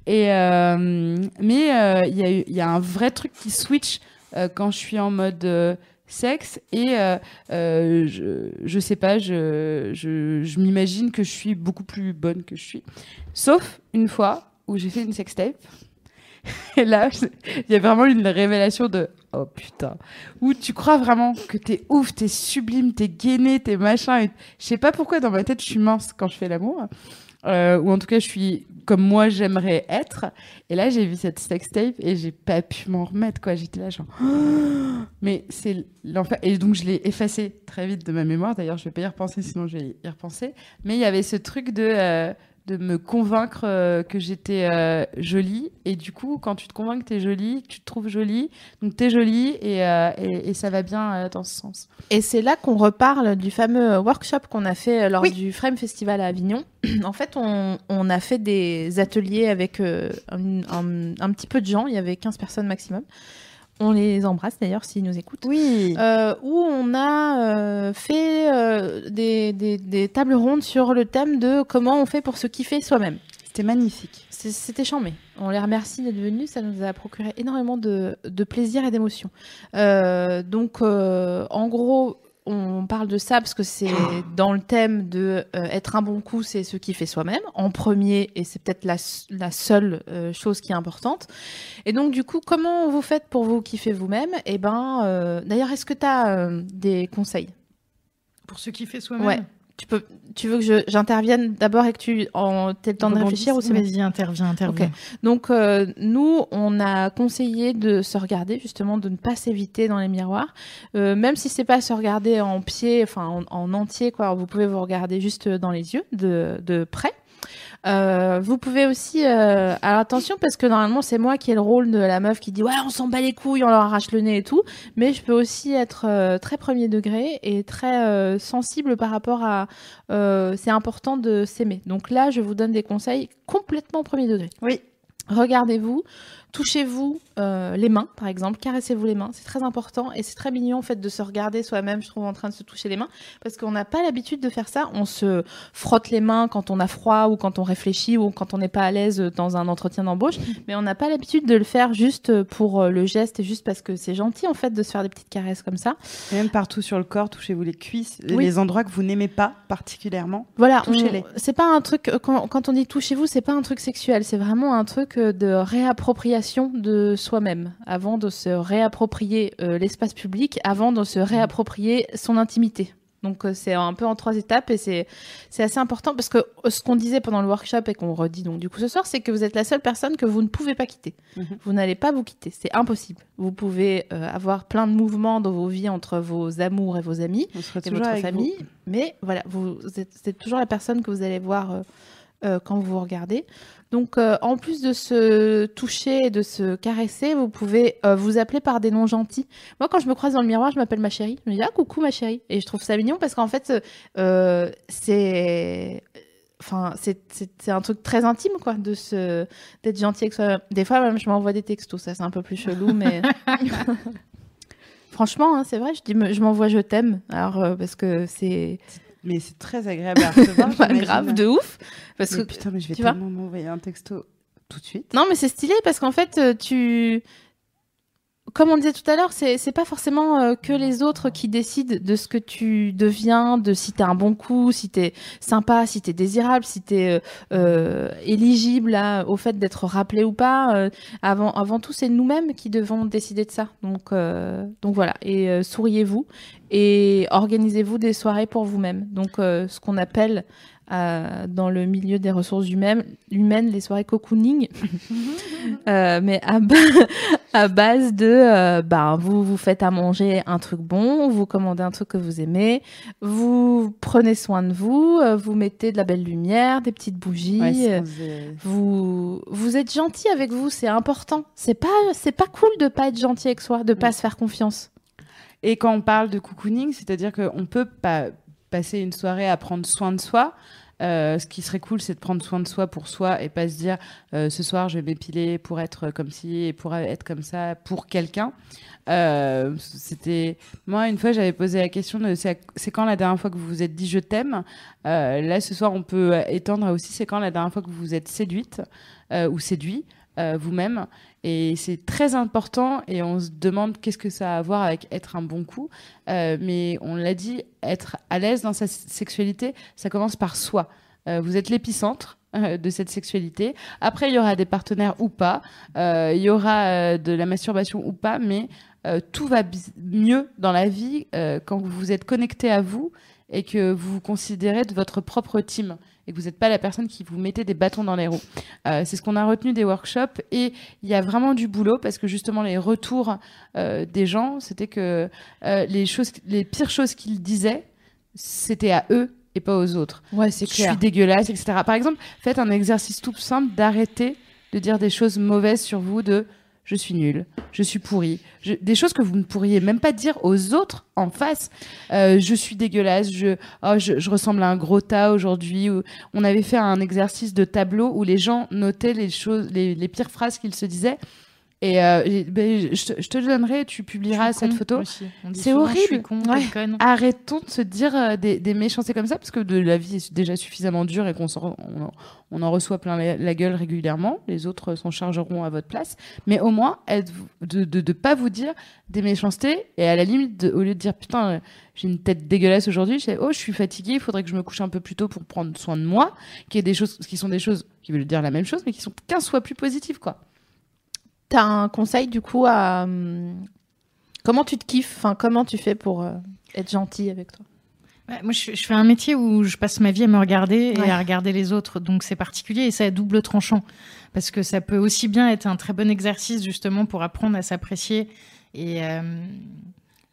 Et mais il y, a un vrai truc qui switch quand je suis en mode sexe et euh, euh, je, je sais pas, je, je, je m'imagine que je suis beaucoup plus bonne que je suis. Sauf une fois où j'ai fait une sextape. Et là, il y a vraiment une révélation de oh putain, où tu crois vraiment que t'es ouf, t'es sublime, t'es gainé, t'es machin. Je sais pas pourquoi dans ma tête je suis mince quand je fais l'amour. Euh, ou en tout cas, je suis comme moi j'aimerais être. Et là, j'ai vu cette sextape et j'ai pas pu m'en remettre, quoi. J'étais là, genre, *gasps* mais c'est l'enfer. Et donc, je l'ai effacé très vite de ma mémoire. D'ailleurs, je vais pas y repenser, sinon je vais y repenser. Mais il y avait ce truc de, euh, de me convaincre euh, que j'étais euh, jolie. Et du coup, quand tu te convaincs que t'es jolie, que tu te trouves jolie, donc t'es jolie et, euh, et, et ça va bien dans ce sens. Et c'est là qu'on reparle du fameux workshop qu'on a fait lors Oui. du Frame Festival à Avignon. *clears throat* en fait, on, on a fait des ateliers avec un, un- un petit peu de gens, il y avait 15 personnes maximum. On les embrasse d'ailleurs s'ils nous écoutent. Oui. Euh, où on a euh, fait euh, des, des- des tables rondes sur le thème de comment on fait pour se kiffer soi-même. C'était magnifique. C'était chambé. On les remercie d'être venus. Ça nous a procuré énormément de, de plaisir et d'émotion. Donc, en gros, on parle de ça parce que c'est *clears throat* dans le thème de euh, être un bon coup, c'est ce qui fait soi-même en premier et c'est peut-être la, seule euh, chose qui est importante. Et donc, du coup, comment vous faites pour vous kiffer vous-même? Et ben, euh, d'ailleurs, est-ce que tu as des conseils? Pour ce qui fait soi-même? Ouais. Tu peux, tu veux que je- j'intervienne d'abord et que tu en, aies le temps de réfléchir ou c'est Vas-y, interviens, interviens. Donc euh, nous, on a conseillé de se regarder justement, de ne pas s'éviter dans les miroirs, Euh, même si c'est pas se regarder en pied, enfin en, en entier quoi. Vous pouvez vous regarder juste dans les yeux, de, de près. Euh, vous pouvez aussi, euh, alors attention parce que normalement c'est moi qui ai le rôle de la meuf qui dit ouais on s'en bat les couilles, on leur arrache le nez et tout, mais je peux aussi être euh, très premier degré et très sensible par rapport à, c'est important de s'aimer. Donc là je vous donne des conseils complètement premier degré. Oui. Regardez-vous, touchez-vous euh, les mains, par exemple, caressez-vous les mains, c'est très important et c'est très mignon en fait de se regarder soi-même, je trouve, en train de se toucher les mains, parce qu'on n'a pas l'habitude de faire ça. On se frotte les mains quand on a froid ou quand on réfléchit ou quand on n'est pas à l'aise dans un entretien d'embauche, mais on n'a pas l'habitude de le faire juste pour euh, le geste et juste parce que c'est gentil en fait de se faire des petites caresses comme ça. Et même partout sur le corps, touchez-vous les cuisses, Oui. les endroits que vous n'aimez pas particulièrement. Voilà, Touchez-les. on- C'est pas un truc euh, quand, quand on dit touchez-vous, c'est pas un truc sexuel, c'est vraiment un truc de réappropriation de soi-même avant de se réapproprier euh, l'espace public, avant de se réapproprier son intimité. Donc euh, c'est un peu en trois étapes et c'est assez important parce que euh, ce qu'on disait pendant le workshop et qu'on redit donc du coup ce soir, c'est que vous êtes la seule personne que vous ne pouvez pas quitter. Mhm. Vous n'allez pas vous quitter, c'est impossible. Vous pouvez euh, avoir plein de mouvements dans vos vies entre vos amours et vos amis et votre famille. Mais voilà, vous êtes, toujours la personne que vous allez voir euh, euh, quand vous vous regardez. Donc, euh, en plus de se toucher et de se caresser, vous pouvez euh, vous appeler par des noms gentils. Moi, quand je me croise dans le miroir, je m'appelle ma chérie. Je me dis ah coucou ma chérie, et je trouve ça mignon parce qu'en fait, euh, c'est Enfin, un truc très intime, quoi, de se d'être gentil avec soi. Des fois, même, je m'envoie des textos, ça, c'est un peu plus chelou, mais *laughs* franchement, hein, c'est vrai, je dis, je m'envoie je t'aime, alors parce que c'est Mais c'est très agréable à recevoir. pas *laughs* j'imagine. grave de ouf, parce Mais que putain, mais je vais tellement m'envoyer un texto tout de suite. non, mais c'est stylé parce qu'en fait, euh, tu comme on disait tout à l'heure, c'est pas forcément euh, que les autres qui décident de ce que tu deviens, de si t'es un bon coup, si t'es sympa, si t'es désirable, si t'es euh, euh, éligible au fait d'être rappelé ou pas. avant, avant tout, c'est nous-mêmes qui devons décider de ça. Donc, donc voilà. Et souriez-vous et organisez-vous des soirées pour vous-même. Donc, ce qu'on appelle euh, dans le milieu des ressources humaines, humaines les soirées cocooning, *laughs* Euh, mais à, ba- *laughs* à base de, euh, ben, vous vous faites à manger un truc bon, vous commandez un truc que vous aimez, vous prenez soin de vous, euh, vous mettez de la belle lumière, des petites bougies. Ouais, vous vous êtes gentil avec vous, c'est important. C'est pas c'est pas cool de pas être gentil avec soi, de pas Mm. se faire confiance. Et quand on parle de cocooning, c'est-à-dire qu'on peut pas passer une soirée à prendre soin de soi. Euh, ce qui serait cool, c'est de prendre soin de soi pour soi et pas se dire euh, ce soir je vais m'épiler pour être comme ci et pour être comme ça pour quelqu'un. Euh, C'était moi une fois j'avais posé la question de c'est quand la dernière fois que vous vous êtes dit je t'aime? Là ce soir on peut étendre aussi c'est quand la dernière fois que vous vous êtes séduite ou séduit. Euh, vous-même. Et c'est très important et on se demande qu'est-ce que ça a à voir avec être un bon coup. Euh, mais on l'a dit, être à l'aise dans sa sexualité, ça commence par soi. Euh, vous êtes l'épicentre de cette sexualité. Après, il y aura des partenaires ou pas, il y aura de la masturbation ou pas, mais tout va mieux dans la vie quand vous êtes connecté à vous et que vous vous considérez de votre propre team et que vous n'êtes pas la personne qui vous mettez des bâtons dans les roues. Euh, c'est ce qu'on a retenu des workshops et il y a vraiment du boulot parce que justement les retours euh, des gens, c'était que euh, les choses, les pires choses qu'ils disaient, c'était à eux et pas aux autres Ouais, c'est je suis dégueulasse, etc. Par exemple, faites un exercice tout simple d'arrêter de dire des choses mauvaises sur vous, de je suis nul, je suis pourri, je- des choses que vous ne pourriez même pas dire aux autres en face. Euh, je suis dégueulasse, je, oh, je, je ressemble à un gros tas aujourd'hui. ou- On avait fait un exercice de tableau où les gens notaient les choses, les, les pires phrases qu'ils se disaient. Et euh, ben, je, te- je te le donnerai, tu publieras cette con photo. C'est horrible. con, Ouais. Arrêtons de se dire euh, des, des méchancetés comme ça, parce que de la vie est déjà suffisamment dure et qu'on on, en- on en reçoit plein la, la gueule régulièrement. Les autres s'en chargeront à votre place. Mais au moins, êtes- de ne de, de pas vous dire des méchancetés. Et à la limite, de- au lieu de dire putain, euh, j'ai une tête dégueulasse aujourd'hui, je oh, je suis fatiguée, il faudrait que je me couche un peu plus tôt pour prendre soin de moi. Qui, est des choses, qui sont des choses qui veulent dire la même chose, mais qui sont 15 fois plus positives, quoi. T'as un conseil du coup à. hum, Comment tu te kiffes Enfin, comment tu fais pour euh, être gentil avec toi? Moi, je, je fais un métier où je passe ma vie à me regarder Ouais. et à regarder les autres. Donc, c'est particulier et c'est à double tranchant. Parce que ça peut aussi bien être un très bon exercice, justement, pour apprendre à s'apprécier et, euh,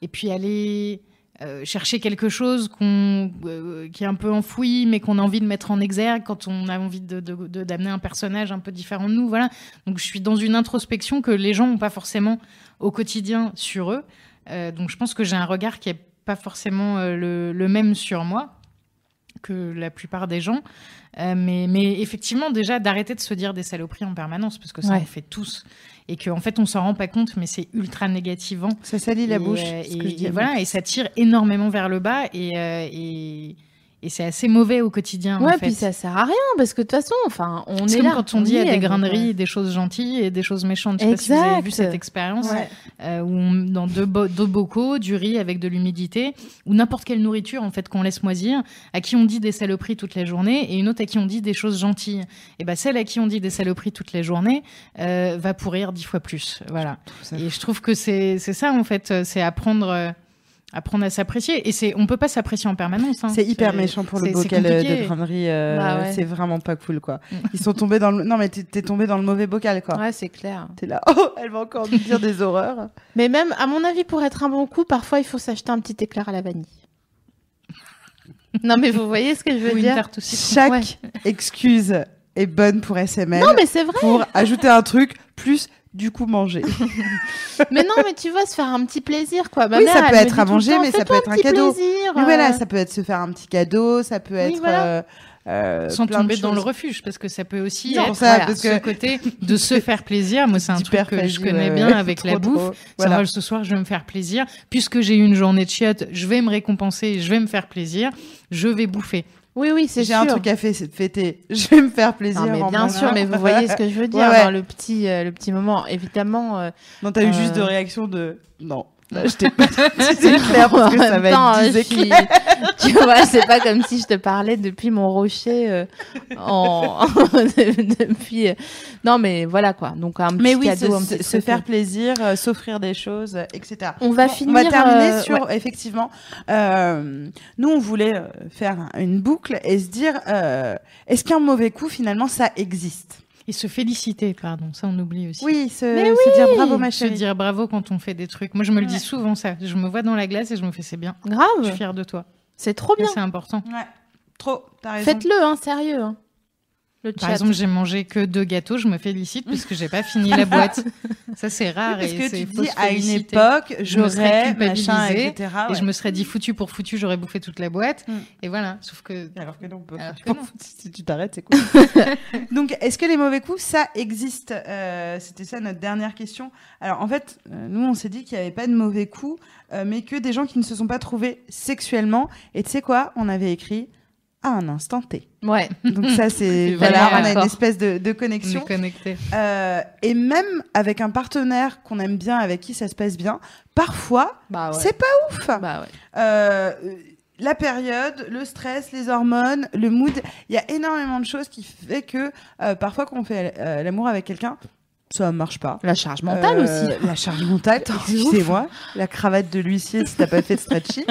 et puis aller euh, chercher quelque chose qu'on, euh, qui est un peu enfoui, mais qu'on a envie de mettre en exergue quand on a envie de, de- de- d'amener un personnage un peu différent de nous. Voilà. Donc, je suis dans une introspection que les gens n'ont pas forcément au quotidien sur eux. Euh, donc, je pense que j'ai un regard qui est pas forcément euh, le, le même sur moi que la plupart des gens. Euh, mais, mais effectivement, déjà, d'arrêter de se dire des saloperies en permanence, parce que ça, Ouais. on fait tous. Et qu'en fait, on s'en rend pas compte, mais c'est ultra négativant. Ça salit la Et, bouche. euh, et voilà, et ça tire énormément vers le bas. Et, euh, et, et c'est assez mauvais au quotidien. en Ouais, fait. puis ça sert à rien parce que de toute façon, enfin, on est comme là. quand on dit à des graineries euh, des choses gentilles et des choses méchantes. Je sais pas si vous avez vu Exact. cette expérience Ouais. euh, où on- dans deux, bo- deux bocaux, du riz avec de l'humidité, ou n'importe quelle nourriture en fait qu'on laisse moisir, à qui on dit des saloperies toute la journée, et une autre à qui on dit des choses gentilles. Et ben celle à qui on dit des saloperies toute la journée euh, va pourrir dix fois plus. Voilà. Et je trouve que c'est c'est ça en fait, c'est apprendre. Apprendre à s'apprécier et c'est on peut pas s'apprécier en permanence hein. C'est hyper méchant pour le bocal euh, de grainerie. euh, Bah ouais. C'est vraiment pas cool, quoi. Mm. Ils sont tombés dans le. Non, mais t'es tombé dans le mauvais bocal, quoi. Ouais, c'est clair. T'es là. Oh, elle va encore nous dire des horreurs. *laughs* Mais même, à mon avis, pour être un bon coup, parfois, il faut s'acheter un petit éclair à la vanille. non, mais vous voyez ce que je veux Ou une dire tarte aussi Chaque Ouais. excuse est bonne pour SML. Non, mais c'est vrai. Pour ajouter un truc, plus du coup manger. *laughs* *laughs* Mais non, mais tu vois, se faire un petit plaisir, quoi. Ma Oui, mère, ça peut être à manger, temps, mais ça peut être un petit cadeau. plaisir, Mais euh, voilà, ça peut être se faire un petit cadeau, ça peut Oui, être. voilà. euh, euh, sans tomber dans le refuge parce que ça peut aussi Non, être pour ça, voilà, parce ce que- côté de se faire plaisir moi c'est un truc que je connais bien ouais. *laughs* avec la Trop, bouffe trop. Voilà. vrai, ce soir je vais me faire plaisir puisque j'ai eu une journée de chiottes je vais me récompenser je vais me faire plaisir je vais bouffer Oui, oui, c'est J'ai un truc à faire, c'est de fêter. *laughs* Je vais me faire plaisir. Non, mais en bien sûr, mais vous voyez ce que je veux dire Ouais, ouais. dans le petit, euh, le petit moment. Évidemment, euh, Non, t'as eu Euh. juste de réaction de non. Je t'ai pas dit *laughs* clair parce que ça va temps, être je suis- *laughs* tu vois, c'est pas comme si je te parlais depuis mon rocher euh, en *laughs* depuis. euh, Non, mais voilà quoi. Donc un petit Mais oui, se, cadeau, un se- petit se truc. faire plaisir, euh, s'offrir des choses, euh, etc. On va Bon, finir. On va terminer euh, sur ouais. effectivement. euh, nous, on voulait faire une boucle et se dire euh, est-ce qu'un mauvais coup finalement ça existe? Et se féliciter pardon ça on oublie aussi Oui, se, Mais se dire bravo ma se chérie. dire bravo quand on fait des trucs moi je me le dis souvent ça je me vois dans la glace et je me fais c'est bien je Grave. suis fière de toi C'est trop bien. c'est important Ouais, trop. T'as raison. Faites-le, hein, sérieux. hein. Le par chat. exemple j'ai mangé que deux gâteaux je me félicite parce que j'ai pas fini la boîte *laughs* ça c'est rare Parce et que tu dis à une époque, Je me serais j'aurais machin, etc. et je me serais dit foutu pour foutu j'aurais bouffé toute la boîte Mm. et voilà sauf que Alors que non, on peut- Alors que bon, non. *laughs* si tu t'arrêtes, c'est cool. *laughs* Donc, est-ce que les mauvais coups, ça existe? Euh, C'était ça notre dernière question. Alors, en fait, euh, nous, on s'est dit qu'il n'y avait pas de mauvais coups, euh, mais que des gens qui ne se sont pas trouvés sexuellement. Et tu sais quoi? On avait écrit à un instant T. Ouais. Donc ça, c'est *laughs* voilà, on a une espèce de, de connexion. connecté. Euh, et même avec un partenaire qu'on aime bien, avec qui ça se passe bien, parfois, Bah ouais. c'est pas ouf. Bah ouais. Euh, la période, le stress, les hormones, le mood, il y a énormément de choses qui fait que euh, parfois quand on fait euh, l'amour avec quelqu'un, ça marche pas. La charge mentale Euh, aussi. La charge mentale, *laughs* excusez-moi. La cravate de l'huissier si t'as pas fait de stretching.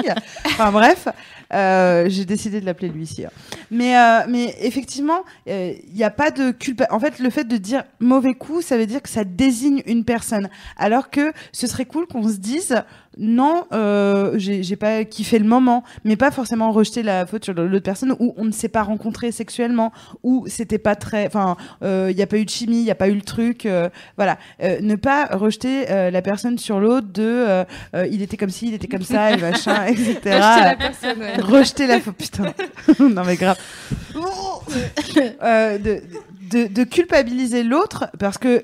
Enfin bref, euh, j'ai décidé de l'appeler l'huissier. Mais, euh, mais effectivement, il n'y a pas de culpa. En fait, le fait de dire mauvais coup, ça veut dire que ça désigne une personne. Alors que ce serait cool qu'on se dise non, euh, j'ai pas kiffé le moment, mais pas forcément rejeter la faute sur l'autre personne ou on ne s'est pas rencontré sexuellement ou c'était pas très. Enfin, euh, il n'y a pas eu de chimie, il n'y a pas eu le truc. euh, voilà. Euh, ne pas rejeter euh, la personne sur l'autre de euh, euh, il était comme ci, il était comme ça, et machin, etc. Acheter *laughs* la personne. ouais. rejeter la faute. Putain. *laughs* non, mais grave. Euh, de, de, de culpabiliser l'autre parce que euh,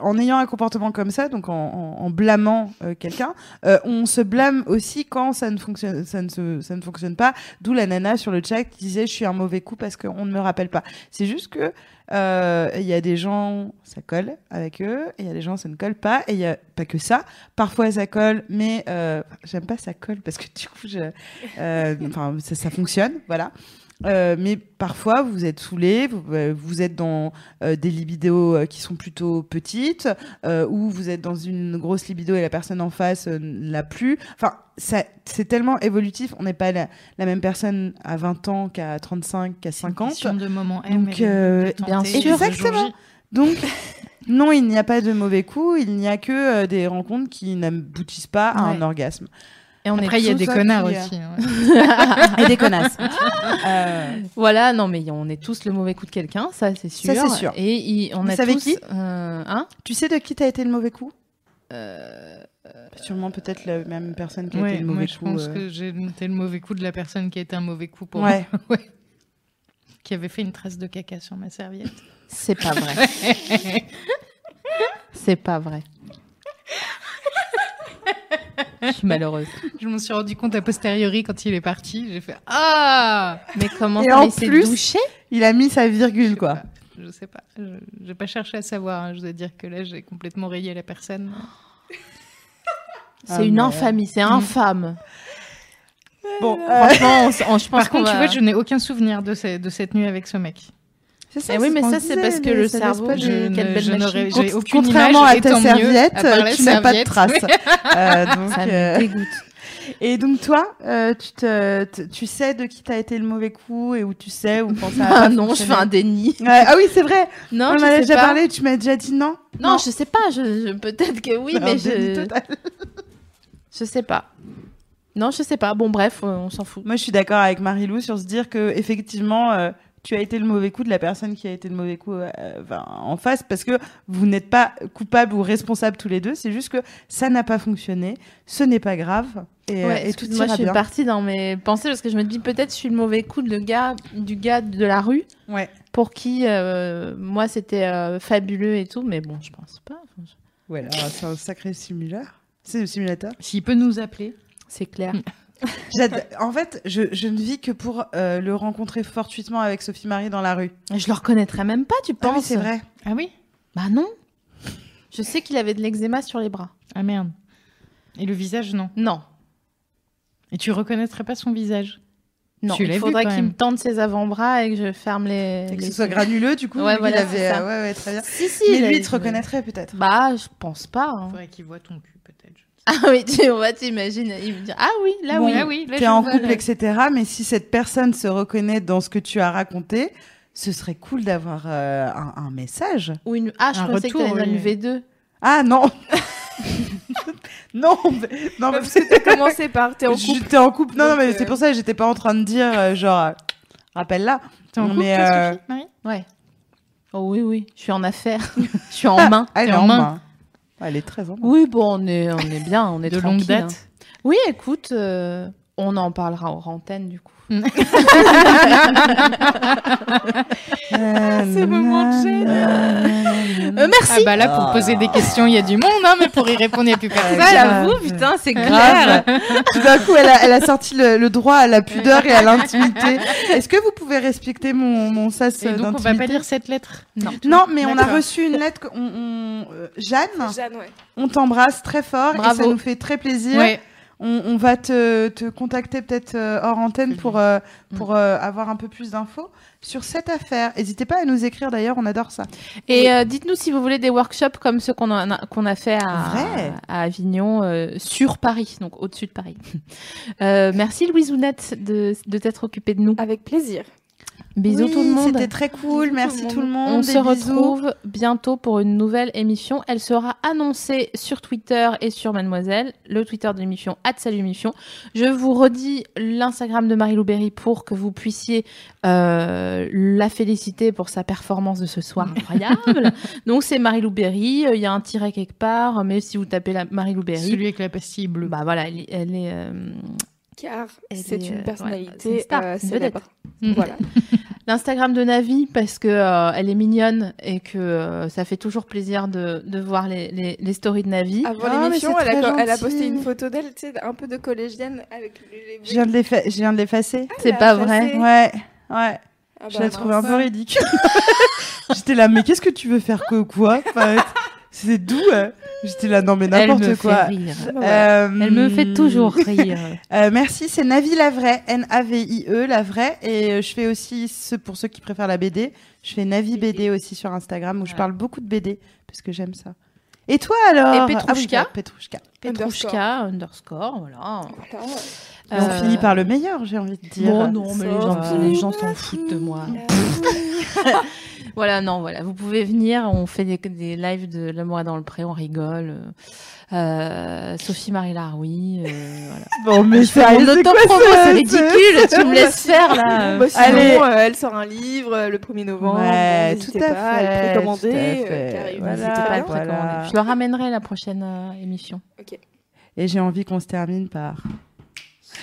en ayant un comportement comme ça, donc en, en, en blâmant euh, quelqu'un, euh, on se blâme aussi quand ça ne fonctionne, ça ne, se- ça ne fonctionne pas. D'où la nana sur le chat qui disait je suis un mauvais coup parce qu'on ne me rappelle pas. C'est juste que euh, il y a des gens ça colle avec eux, il y a des gens ça ne colle pas, et il y a pas que ça. Parfois ça colle, mais euh, j'aime pas ça colle parce que du coup, je, euh, ça, ça fonctionne, voilà. Euh, mais parfois, vous êtes saoulé, vous, euh, vous êtes dans euh, des libidos euh, qui sont plutôt petites, euh, ou vous êtes dans une grosse libido et la personne en face euh, ne l'a plus. Enfin, c'est tellement évolutif. On n'est pas la, la même personne à 20 ans qu'à 35, qu'à 50. Question de moment M. Donc, de- euh, bien sûr. Exactement. Donc, *laughs* non, il n'y a pas de mauvais coups, il n'y a que euh, des rencontres qui n'aboutissent pas à un orgasme. Et on Après, il y a tous- des connards qui, euh, aussi. hein, ouais. Et des connasses. *laughs* Euh, Voilà, non, mais on est tous le mauvais coup de quelqu'un, ça c'est sûr. Ça, c'est sûr. Et il- on Vous a savez tous, qui euh, hein tu sais de qui t'as été le mauvais coup? Euh, Sûrement peut-être la même personne qui a Ouais, été le mauvais moi, je coup. pense euh. que j'ai été le mauvais coup de la personne qui a été un mauvais coup pour Ouais. moi. *laughs* Ouais. Qui avait fait une trace de caca sur ma serviette. c'est pas vrai. *laughs* c'est pas vrai. Je suis *laughs* malheureuse. Je m'en suis rendu compte a posteriori quand il est parti. J'ai fait Ah Mais comment Et ça en plus- douché Il a mis sa virgule, quoi. pas, Je sais pas. Je n'ai pas cherché à savoir. hein. Je dois dire que là, j'ai complètement rayé la personne. C'est Ah, une mais- infamie, c'est infâme. Bon, euh, Franchement, on s- on- je pense Par contre, tu va- vois, je n'ai aucun souvenir de, ce- de cette nuit avec ce mec. C'est ça. Eh oui, mais ça, c'est parce que le cerveau, pas je- quelle belle machine. Contrairement image, à et ta tant mieux, serviette, à tu n'as pas de traces. *laughs* Euh, donc, Ça euh, me dégoûte. Et donc toi, euh, tu, te, te- tu sais de qui t'as été le mauvais coup et où tu sais ou quand ça a Ah non, je fais un déni. Ouais, ah oui, c'est vrai. Non, On en a déjà pas. parlé. Tu m'as déjà dit non? Non, je sais pas. Je, je- peut-être que oui, Un mais déni je, total. *laughs* je sais pas. Non, je sais pas. Bon, bref, on s'en fout. Moi, je suis d'accord avec Marilou sur se dire que effectivement, euh, tu as été le mauvais coup de la personne qui a été le mauvais coup euh, enfin, en face, parce que vous n'êtes pas coupable ou responsable tous les deux. C'est juste que ça n'a pas fonctionné. Ce n'est pas grave et, euh, Ouais, et tout ira je suis bien. partie dans mes pensées parce que je me dis peut-être je suis le mauvais coup de gars, du gars de la rue Ouais. pour qui euh, moi c'était euh, fabuleux et tout, mais bon, je pense pas. Enfin, je- Voilà, c'est un sacré simulateur. C'est le simulateur. S'il peut nous appeler. C'est clair. *laughs* *laughs* En fait, je, je ne vis que pour euh, le rencontrer fortuitement avec Sophie Marie dans la rue. Je le reconnaîtrais même pas, tu Ah oui, penses c'est vrai. Ah oui? Bah non. Je sais qu'il avait de l'eczéma sur les bras. Ah merde. Et le visage, non? Non, Et tu reconnaîtrais pas son visage? Non. Il faudrait qu'il me tende ses avant-bras et que je ferme les. Et que les ce soit granuleux, du coup. Ouais, lui, voilà, il avait, euh, ouais, ouais, très bien. Si, si. Mais il lui, il te il reconnaîtrait peut-être. Bah, je pense pas. hein. Faudrait qu'il voit ton cul, peut-être. *laughs* Ah oui, tu vois, t'imagines, il me dit Ah oui, là Bon, oui. Ah oui, là, T'es je en vois, couple, là. etc. Mais si cette personne se reconnaît dans ce que tu as raconté, ce serait cool d'avoir euh, un, un message. Ou une. Ah, je Un pensais que retour, t'allais dire oui. une V2. Ah non *laughs* *laughs* Non, mais- non, mais Parce que t'as commencé par t'es en couple. J'étais en couple. Non, non, mais euh, c'est pour ça que j'étais pas en train de dire, euh, genre, euh, rappelle-la. T'es en couple, Mais, euh, Marie? Ouais. Oh oui, oui. Je suis en affaires. je suis en main. Elle T'es est en en main. main. Elle est très en main. Oui, bon, on est, on est bien, on est De tranquille, longue hein. date Oui, écoute, euh, On en parlera hors antenne du coup. Ce moment de gêne. Euh, merci. Ah bah là, pour poser des questions, il y a du monde, hein, mais pour y répondre, il n'y a plus personne. J'avoue, putain, c'est. Grave. Tout d'un coup, elle a, elle a sorti le, le droit à la pudeur et à l'intimité. Est-ce que vous pouvez respecter mon, mon sas Et donc, on va pas lire cette lettre Non. Non, mais on a reçu une lettre. que- On, on- euh, Jeanne, Jeanne, ouais. on t'embrasse très fort et ça nous fait très plaisir. Ouais. On, on va te, te contacter peut-être euh, hors antenne pour, euh, pour euh, avoir un peu plus d'infos sur cette affaire. N'hésitez pas à nous écrire d'ailleurs, on adore ça. Et euh, dites-nous si vous voulez des workshops comme ceux qu'on a, qu'on a fait à, à Avignon, euh, sur Paris, donc au-dessus de Paris. *laughs* Euh, merci Louise Ounette de, de t'être occupée de nous. Avec plaisir. Bisous Oui, tout le monde. C'était très cool, Bisous merci tout le tout le monde. On des se bisous. retrouve bientôt pour une nouvelle émission. Elle sera annoncée sur Twitter et sur Mademoiselle, le Twitter de l'émission @salumission. Je vous redis l'Instagram de Marie-Lou Berry pour que vous puissiez euh, la féliciter pour sa performance de ce soir *laughs* incroyable. Donc c'est Marie-Lou Berry, euh, il y a un tiret quelque part, mais si vous tapez la Marie-Lou Berry, Celui avec la pastille bleue. bah voilà, elle, est- elle est euh, Car Elle c'est est, euh, une ouais, personnalité c'est une star, euh, une célèbre. Mhm. Voilà. *laughs* L'Instagram de Navi parce que euh, elle est mignonne et que euh, ça fait toujours plaisir de, de voir les, les, les stories de Navi. Avant Ah, l'émission, c'est elle, a- elle posté une photo d'elle, tu sais, un peu de collégienne avec les. Je viens de l'effa- je viens de l'effacer. C'est elle a pas effacé. vrai. Ouais, ouais. Ah Je bah l'ai trouvé un peu ridicule. *laughs* J'étais là, mais qu'est-ce que tu veux faire que quoi C'est doux. hein. J'étais là, non mais n'importe fait quoi. rire. Euh, Elle me fait toujours *laughs* rire. euh, merci, c'est Navi la vraie, N-A-V-I-E la vraie. Et euh, je fais aussi, ce, pour ceux qui préfèrent la BD, je fais Navi BD aussi sur Instagram où je parle beaucoup de BD parce que j'aime ça. Et toi alors? Et Ah oui, Petrouchka Petrouchka. Petrouchka underscore, voilà. On Euh, finit par le meilleur, j'ai envie de dire. Bon, non, mais les gens s'en foutent de moi. *laughs* Voilà, non, voilà. Vous pouvez venir, on fait des, des lives de L'amour dans le pré, on rigole. Euh, Sophie Marie Laroui, euh, *laughs* voilà. Bon, mais c'est c'est *laughs* ridicule, tu me laisses *laughs* faire là. Bah, sinon, Allez. euh, elle sort un livre euh, le 1er novembre. Ouais, tout à pas à fait, le précommander. tout à euh, fait. car il Voilà, n'hésitez N'hésitez pas à le voilà. Je le ramènerai la prochaine euh, émission. Et j'ai envie qu'on se termine par.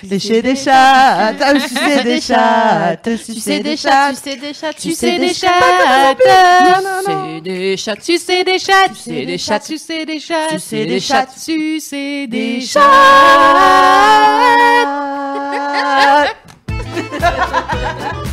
Lécher des chats, *laughs* sucer des chats, sucer des chats, sucer des chats, sucer des chats, sucer des chats, sucer des chats, sucer des chats, sucer des chats, sucer des chats, sucer des chats. *laughs* *laughs*